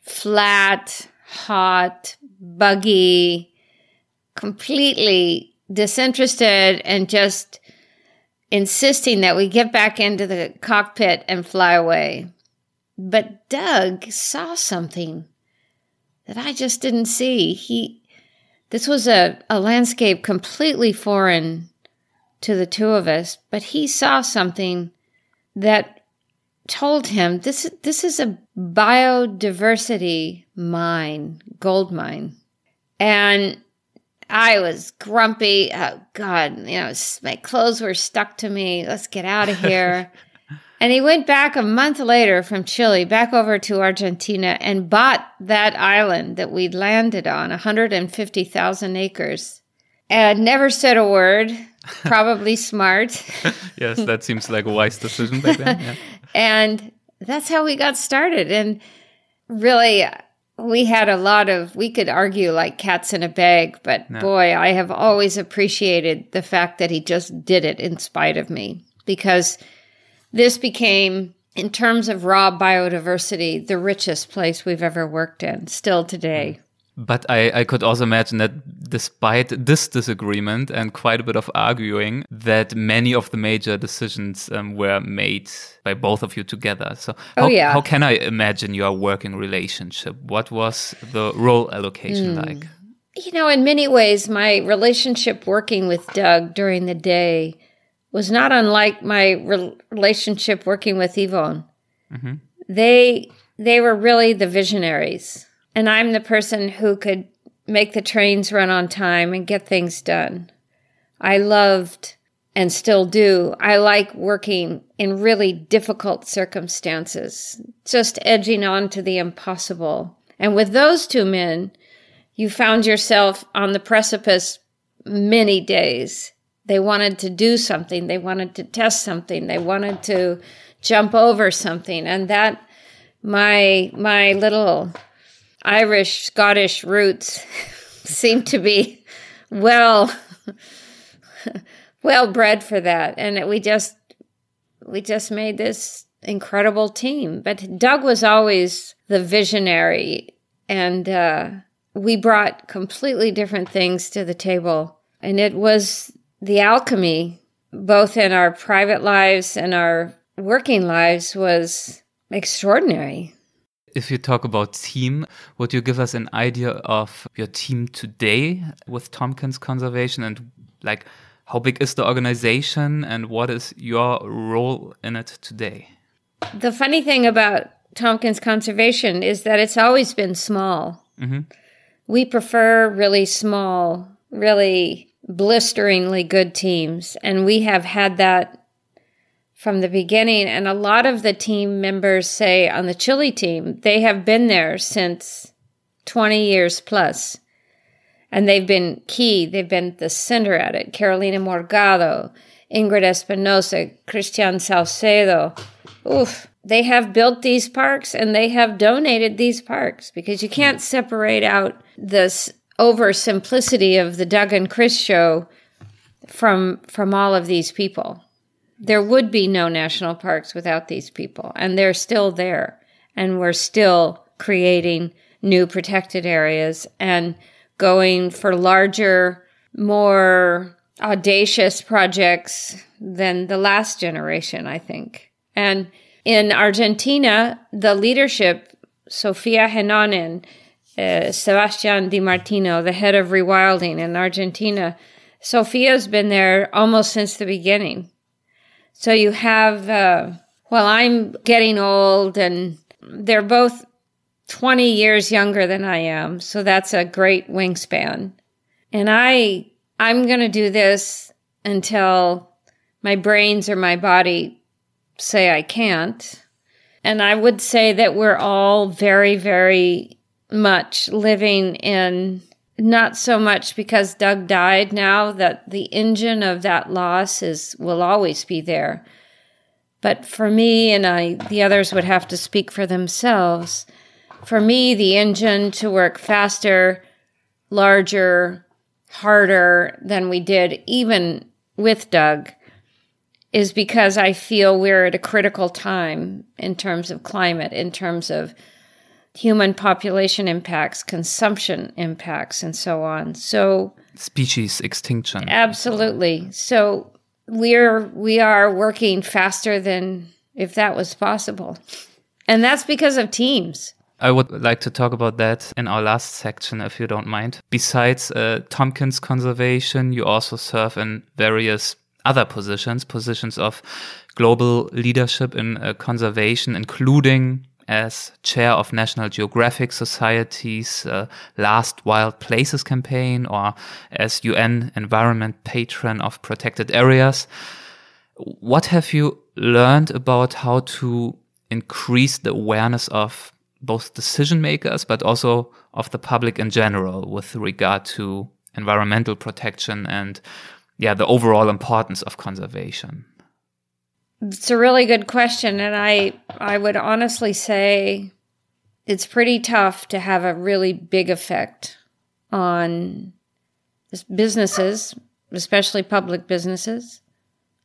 flat, hot, buggy, completely disinterested and just insisting that we get back into the cockpit and fly away. But Doug saw something that I just didn't see. He this was a, a landscape completely foreign to the two of us, but he saw something that told him this this is a biodiversity mine, gold mine. And I was grumpy. Oh God, you know, my clothes were stuck to me. Let's get out of here. and he went back a month later from Chile, back over to Argentina, and bought that island that we'd landed on, 150,000 acres, and never said a word. Probably smart. yes, that seems like a wise decision back then. Yeah. and that's how we got started. And really, we had a lot of, we could argue like cats in a bag, but Yeah. boy, I have always appreciated the fact that he just did it in spite of me because this became, in terms of raw biodiversity, the richest place we've ever worked in, still today. But I, I could also imagine that despite this disagreement and quite a bit of arguing, that many of the major decisions um, were made by both of you together. So, Oh, how, yeah. how can I imagine your working relationship? What was the role allocation like? You know, in many ways, my relationship working with Doug during the day was not unlike my re- relationship working with Yvon. They they were really the visionaries, and I'm the person who could make the trains run on time and get things done. I loved and still do. I like working in really difficult circumstances, just edging on to the impossible. And with those two men, you found yourself on the precipice many days. They wanted to do something, they wanted to test something, they wanted to jump over something. And that my my little Irish Scottish roots seem to be well well bred for that. And we just we just made this incredible team. But Doug was always the visionary and uh, we brought completely different things to the table. And it was the alchemy, both in our private lives and our working lives, was extraordinary. If you talk about team, would you give us an idea of your team today with Tompkins Conservation and like how big is the organization and what is your role in it today? The funny thing about Tompkins Conservation is that it's always been small. Mm-hmm. We prefer really small, really blisteringly good teams. And we have had that from the beginning. And a lot of the team members say on the Chile team, they have been there since 20 years plus. And they've been key. They've been the center at it. Carolina Morgado, Ingrid Espinosa, Christian Salcedo. Oof. They have built these parks and they have donated these parks because you can't separate out this oversimplicity of the Doug and Kris show from from all of these people. There would be no national parks without these people, and they're still there, and we're still creating new protected areas and going for larger, more audacious projects than the last generation, I think. And in Argentina, the leadership, Sofia Heinonen, uh, Sebastian Di Martino, the head of rewilding in Argentina, Sofia's been there almost since the beginning. So you have, uh, well, I'm getting old and they're both 20 years younger than I am. So that's a great wingspan. And I, I'm going to do this until my brains or my body say I can't. And I would say that we're all very, very much living in not so much because Doug died now that the engine of that loss is will always be there. But for me and I the others would have to speak for themselves. For me the engine to work faster, larger, harder than we did even with Doug is because I feel we're at a critical time in terms of climate, in terms of human population impacts, consumption impacts, and so on. So, species extinction. Absolutely. So, we're we are working faster than if that was possible. And that's because of teams. I would like to talk about that in our last section, if you don't mind. Besides uh, Tompkins Conservation, you also serve in various other positions, positions of global leadership in uh, conservation, including as chair of National Geographic Society's uh, Last Wild Places campaign or as UN environment patron of protected areas. What have you learned about how to increase the awareness of both decision makers, but also of the public in general with regard to environmental protection and yeah, the overall importance of conservation? It's a really good question, and I I would honestly say it's pretty tough to have a really big effect on businesses, especially public businesses.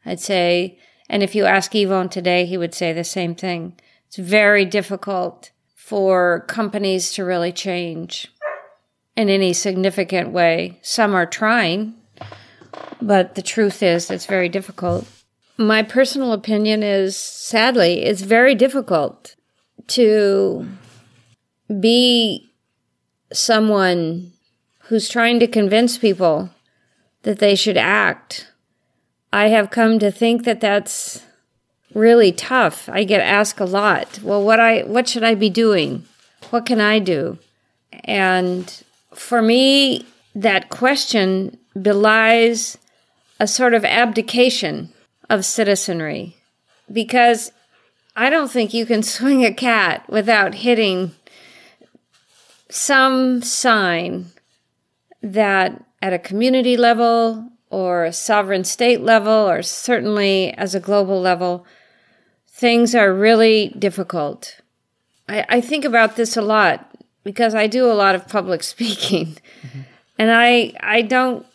I'd say, and if you ask Yvon today, he would say the same thing. It's very difficult for companies to really change in any significant way. Some are trying, but the truth is, it's very difficult. My personal opinion is sadly, it's very difficult to be someone who's trying to convince people that they should act. I have come to think that that's really tough. I get asked a lot, well what I what should I be doing? What can I do? And for me that question belies a sort of abdication of citizenry because I don't think you can swing a cat without hitting some sign that at a community level or a sovereign state level or certainly as a global level, things are really difficult. I, I think about this a lot because I do a lot of public speaking. Mm-hmm. And I I don't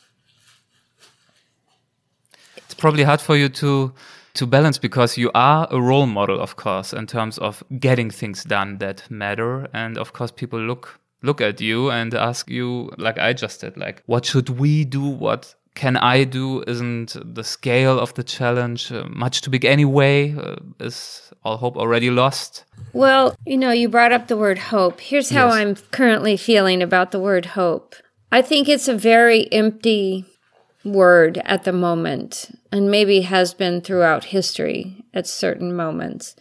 probably hard for you to to balance because you are a role model, of course, in terms of getting things done that matter. And of course, people look look at you and ask you, like I just did, like, what should we do? What can I do? Isn't the scale of the challenge uh, much too big anyway? Uh, is all hope already lost? Well, you know, you brought up the word hope. Here's how yes. I'm currently feeling about the word hope. I think it's a very empty word at the moment, and maybe has been throughout history at certain moments.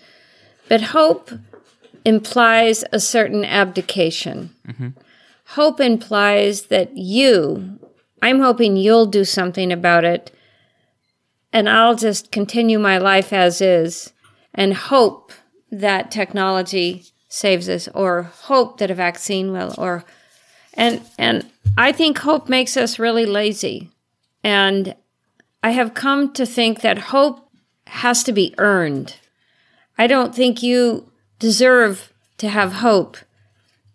But hope implies a certain abdication. Mm-hmm. Hope implies that you, I'm hoping you'll do something about it, and I'll just continue my life as is and hope that technology saves us or hope that a vaccine will or and and I think hope makes us really lazy. And I have come to think that hope has to be earned. I don't think you deserve to have hope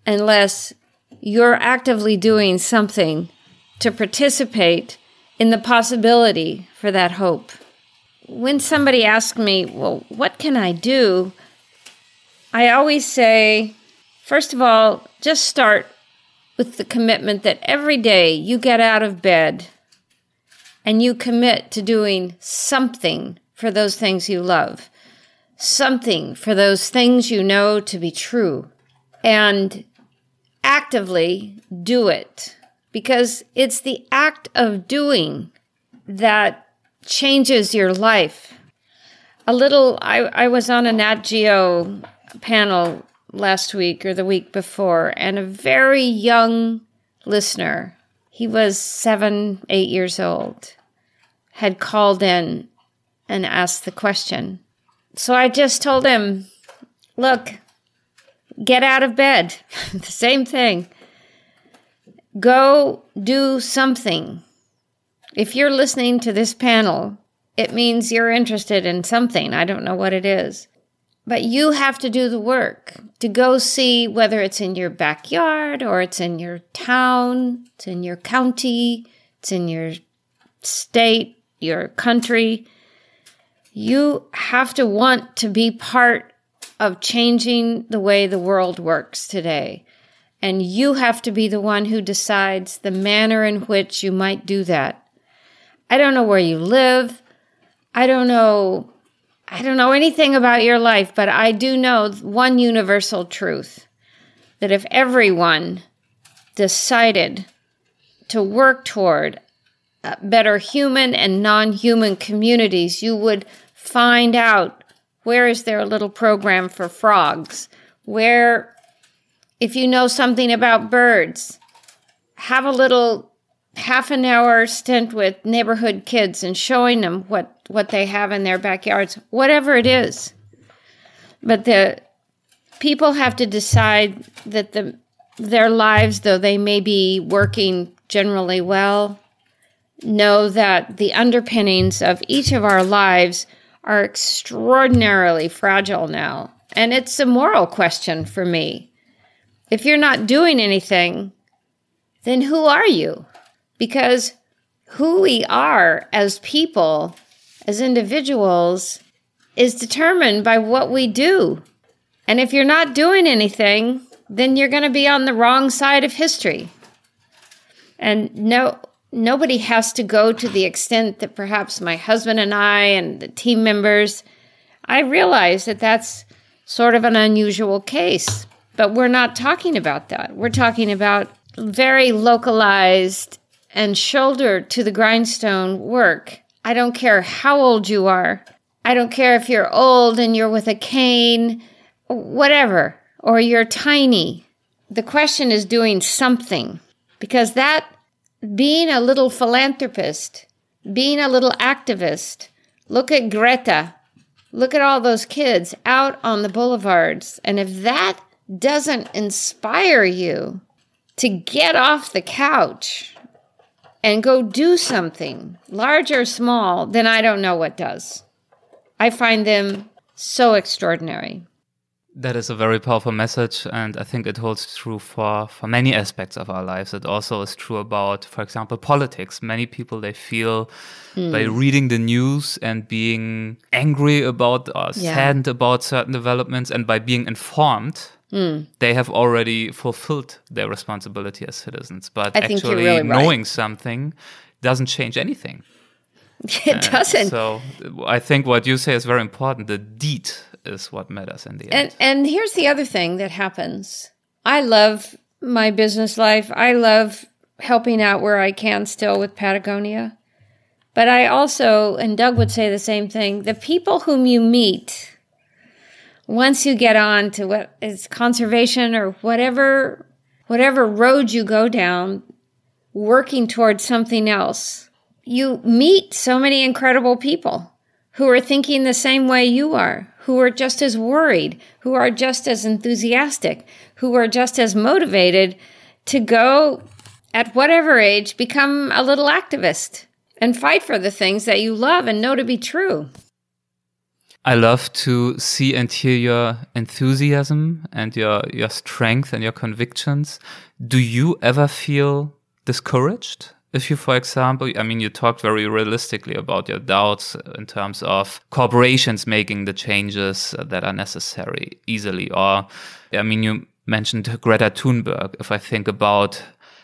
unless you're actively doing something to participate in the possibility for that hope. When somebody asks me, Well, what can I do? I always say, first of all, just start with the commitment that every day you get out of bed and you commit to doing something for those things you love, something for those things you know to be true, and actively do it because it's the act of doing that changes your life. A little, I, I was on a Nat Geo panel last week or the week before, and a very young listener, he was seven, eight years old, had called in and asked the question. So I just told him, look, get out of bed. the same thing. Go do something. If you're listening to this panel, it means you're interested in something. I don't know what it is. But you have to do the work to go see whether it's in your backyard or it's in your town, it's in your county, it's in your state, your country. You have to want to be part of changing the way the world works today. And you have to be the one who decides the manner in which you might do that. I don't know where you live. I don't know I don't know anything about your life, but I do know one universal truth that if everyone decided to work toward uh, better human and non human communities, you would find out where is there a little program for frogs? Where, if you know something about birds, have a little half an hour stint with neighborhood kids and showing them what what they have in their backyards, whatever it is. But the people have to decide that the their lives, though they may be working generally well, know that the underpinnings of each of our lives are extraordinarily fragile now. And it's a moral question for me. If you're not doing anything, then who are you? Because who we are as people as individuals is determined by what we do. And if you're not doing anything, then you're going to be on the wrong side of history. And no nobody has to go to the extent that perhaps my husband and I and the team members I realize that that's sort of an unusual case, but we're not talking about that. We're talking about very localized and shoulder to the grindstone work I don't care how old you are. I don't care if you're old and you're with a cane, whatever, or you're tiny. The question is doing something because that being a little philanthropist, being a little activist, look at Greta, look at all those kids out on the boulevards. And if that doesn't inspire you to get off the couch and go do something, large or small, then I don't know what does. I find them so extraordinary. That is a very powerful message, and I think it holds true for, for many aspects of our lives. It also is true about, for example, politics. Many people they feel mm. by reading the news and being angry about or yeah. saddened about certain developments, and by being informed, Mm. They have already fulfilled their responsibility as citizens, but I actually really knowing right. something doesn't change anything. It uh, doesn't. So I think what you say is very important. The deed is what matters in the and, end. And here's the other thing that happens. I love my business life. I love helping out where I can still with Patagonia. But I also, and Doug would say the same thing, the people whom you meet once you get on to what is conservation or whatever whatever road you go down working towards something else you meet so many incredible people who are thinking the same way you are who are just as worried who are just as enthusiastic who are just as motivated to go at whatever age become a little activist and fight for the things that you love and know to be true I love to see and hear your enthusiasm and your, your strength and your convictions. Do you ever feel discouraged? If you, for example, I mean, you talked very realistically about your doubts in terms of corporations making the changes that are necessary easily. Or, I mean, you mentioned Greta Thunberg. If I think about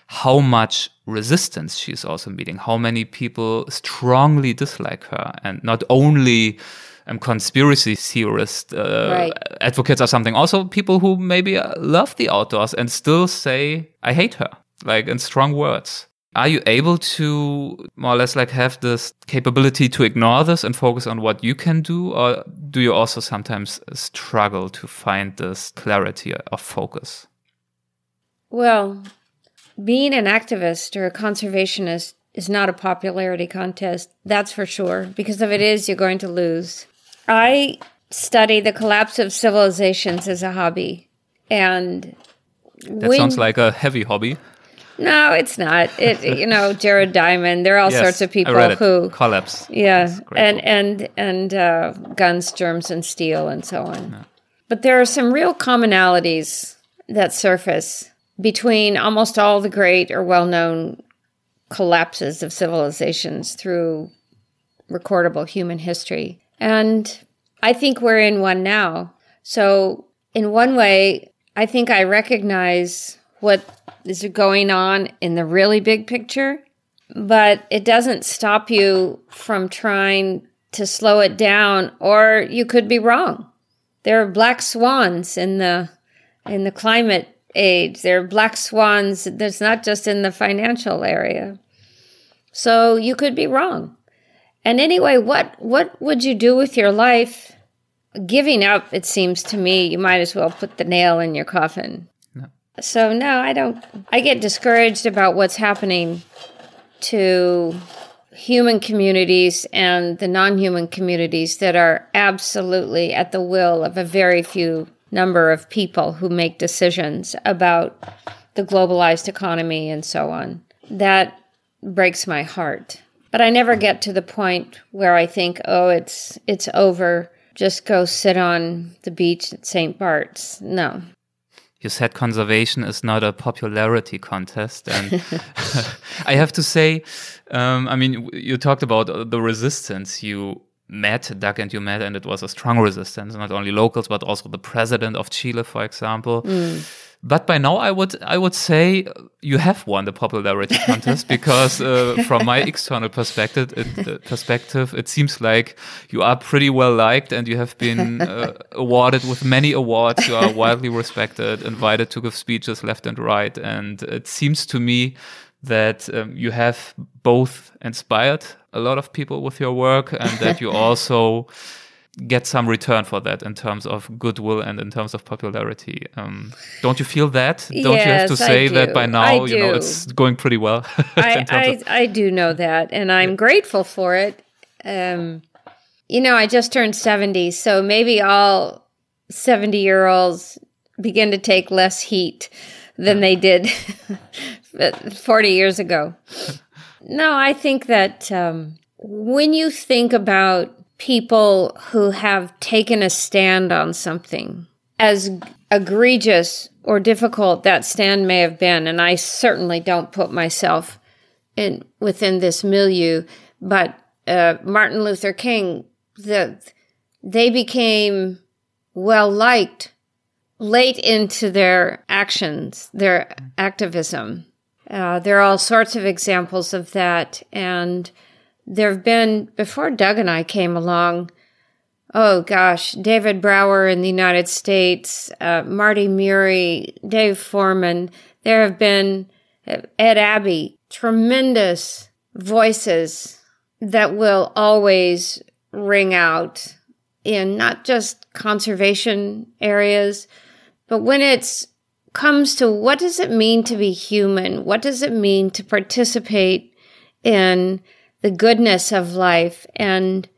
how much resistance she's also meeting, how many people strongly dislike her, and not only um, conspiracy theorist uh, right. advocates or something. Also, people who maybe uh, love the outdoors and still say, I hate her, like in strong words. Are you able to more or less like have this capability to ignore this and focus on what you can do? Or do you also sometimes struggle to find this clarity of focus? Well, being an activist or a conservationist is not a popularity contest. That's for sure. Because if it is, you're going to lose. I study the collapse of civilizations as a hobby. And that when, sounds like a heavy hobby. No, it's not. It you know Jared Diamond. There are all yes, sorts of people who collapse. Yeah, and and and uh, guns, germs, and steel, and so on. But there are some real commonalities that surface between almost all the great or well-known collapses of civilizations through recordable human history, and I think we're in one now. So in one way, I think I recognize what is going on in the really big picture, but it doesn't stop you from trying to slow it down, or you could be wrong. There are black swans in the in the climate age. There are black swans. that's not just in the financial area. So you could be wrong. And anyway, what what would you do with your life? Giving up, it seems to me, you might as well put the nail in your coffin. No. So no, I don't. I get discouraged about what's happening to human communities and the non-human communities that are absolutely at the will of a very few number of people who make decisions about the globalized economy and so on. That breaks my heart. But I never get to the point where I think, "Oh, it's it's over. Just go sit on the beach at St. Bart's." No you said conservation is not a popularity contest. And I have to say, um, I mean, you talked about the resistance you met, Doug and you met, and it was a strong resistance, not only locals, but also the president of Chile, for example. Mm. But by now, I would I would say you have won the popularity contest because, uh, from my external perspective, it, uh, perspective, it seems like you are pretty well liked and you have been uh, awarded with many awards. You are widely respected, invited to give speeches left and right, and it seems to me that um, you have both inspired a lot of people with your work and that you also get some return for that in terms of goodwill and in terms of popularity. Um, don't you feel that? Don't yes, you have to say that by now? You know, it's going pretty well. I, I, I, do know that, and I'm yeah. grateful for it. Um, you know, I just turned 70, so maybe all 70 year olds begin to take less heat than they did 40 years ago. No, I think that um, when you think about people who have taken a stand on something, as egregious or difficult that stand may have been, and I certainly don't put myself in within this milieu, but uh, Martin Luther King, the, they became well liked late into their actions, their activism. Uh, there are all sorts of examples of that, and there have been, before Doug and I came along, oh gosh, David Brower in the United States, uh, Mardy Murie, Dave Foreman. There have been uh, Ed Abbey, tremendous voices that will always ring out in not just conservation areas, but when it's comes to what does it mean to be human? What does it mean to participate in the goodness of life. And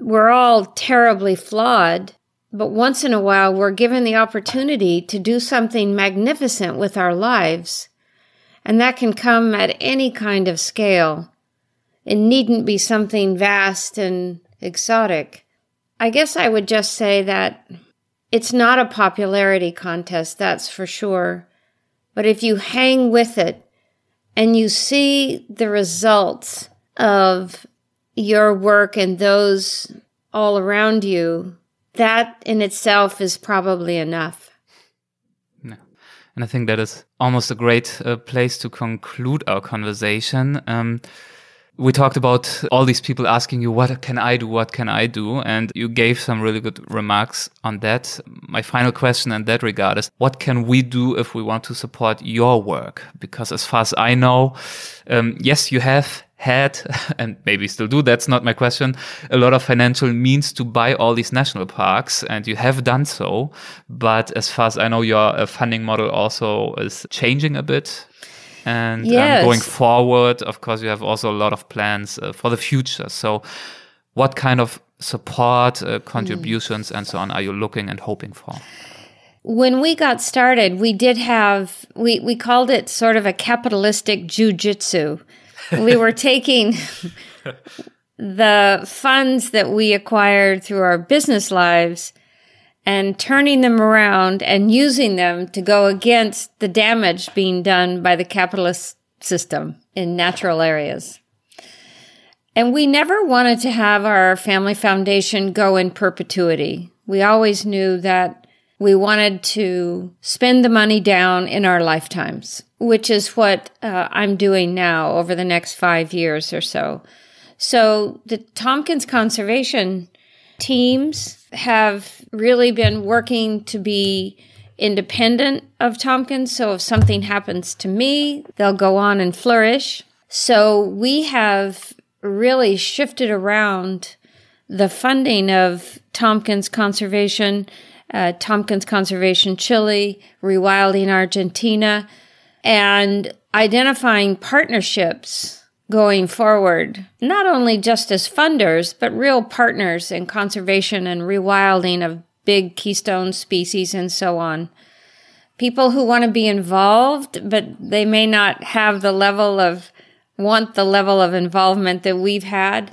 we're all terribly flawed, but once in a while we're given the opportunity to do something magnificent with our lives. And that can come at any kind of scale. It needn't be something vast and exotic. I guess I would just say that it's not a popularity contest, that's for sure. But if you hang with it and you see the results of your work and those all around you, that in itself is probably enough. And I think that is almost a great uh, place to conclude our conversation. Um, we talked about all these people asking you, what can I do? What can I do? And you gave some really good remarks on that. My final question in that regard is, what can we do if we want to support your work? Because as far as I know, um, yes, you have had, and maybe still do, that's not my question, a lot of financial means to buy all these national parks, and you have done so. But as far as I know, your uh, funding model also is changing a bit. And Yes. um, going forward, of course, you have also a lot of plans uh, for the future. So, what kind of support, uh, contributions, and so on are you looking and hoping for? When we got started, we did have we we called it sort of a capitalistic jujitsu. We were taking the funds that we acquired through our business lives and turning them around and using them to go against the damage being done by the capitalist system in natural areas. And we never wanted to have our family foundation go in perpetuity. We always knew that we wanted to spend the money down in our lifetimes, which is what uh, I'm doing now over the next five years or so. So the Tompkins Conservation teams have really been working to be independent of Tompkins. So if something happens to me, they'll go on and flourish. So we have really shifted around the funding of Tompkins Conservation, uh, Tompkins Conservation Chile, Rewilding Argentina, and identifying partnerships going forward, not only just as funders, but real partners in conservation and rewilding of big keystone species and so on. People who want to be involved, but they may not have the level of, want the level of involvement that we've had.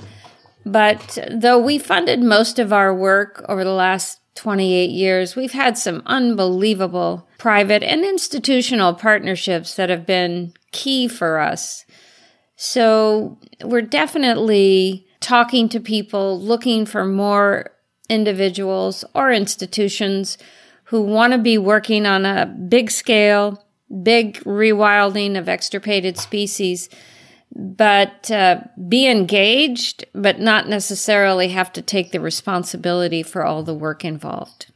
But though we funded most of our work over the last 28 years, we've had some unbelievable private and institutional partnerships that have been key for us. So we're definitely talking to people, looking for more individuals or institutions who want to be working on a big scale, big rewilding of extirpated species, but uh, be engaged, but not necessarily have to take the responsibility for all the work involved.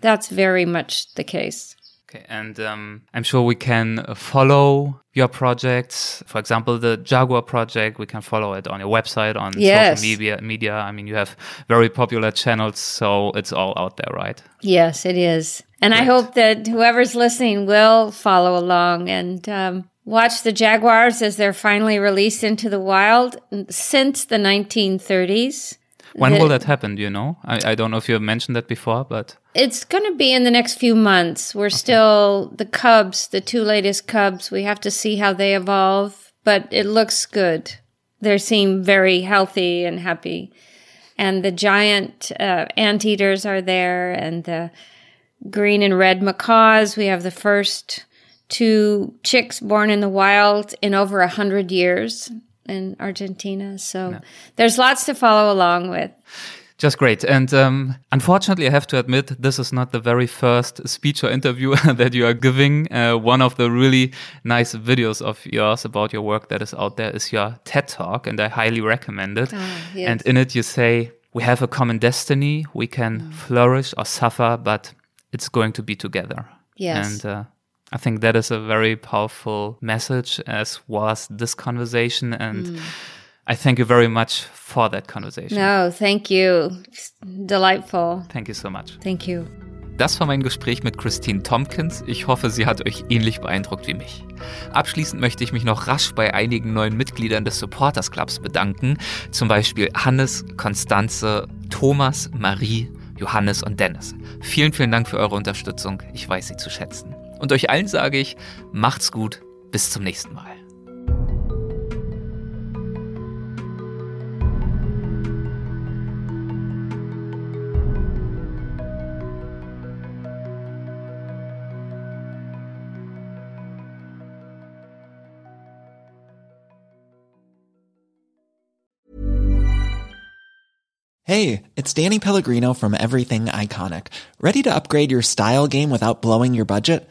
That's very much the case. Okay, and um, I'm sure we can follow your projects. For example, the Jaguar project, we can follow it on your website, on Yes. social media. Media. I mean, you have very popular channels, so it's all out there, right? Yes, it is. And I hope that whoever's listening will follow along and um, watch the jaguars as they're finally released into the wild since the 1930s. When The- will that happen? Do you know? I, I don't know if you mentioned that before, but It's going to be in the next few months. We're still the cubs, the two latest cubs. We have to see how they evolve, but it looks good. They seem very healthy and happy. And the giant uh, anteaters are there, and the green and red macaws. We have the first two chicks born in the wild in over a hundred years in Argentina. So there's lots to follow along with. just great. And um, unfortunately, I have to admit, this is not the very first speech or interview that you are giving. Uh, one of the really nice videos of yours about your work that is out there is your TED Talk, and I highly recommend it. yes. And in it, you say, We have a common destiny. We can flourish or suffer, but it's going to be together. Yes. And uh, I think that is a very powerful message, as was this conversation. And I thank you very much for that conversation. No, thank you. It's delightful. Thank you so much. Thank you. Das war mein Gespräch mit Christine Tompkins. Ich hoffe, sie hat euch ähnlich beeindruckt wie mich. Abschließend möchte ich mich noch rasch bei einigen neuen Mitgliedern des Supporters Clubs bedanken. Zum Beispiel Hannes, Konstanze, Thomas, Marie, Johannes und Dennis. Vielen, vielen Dank für eure Unterstützung. Ich weiß sie zu schätzen. Und euch allen sage ich, macht's gut. Bis zum nächsten Mal. Hey, it's Danny Pellegrino from Everything Iconic. Ready to upgrade your style game without blowing your budget?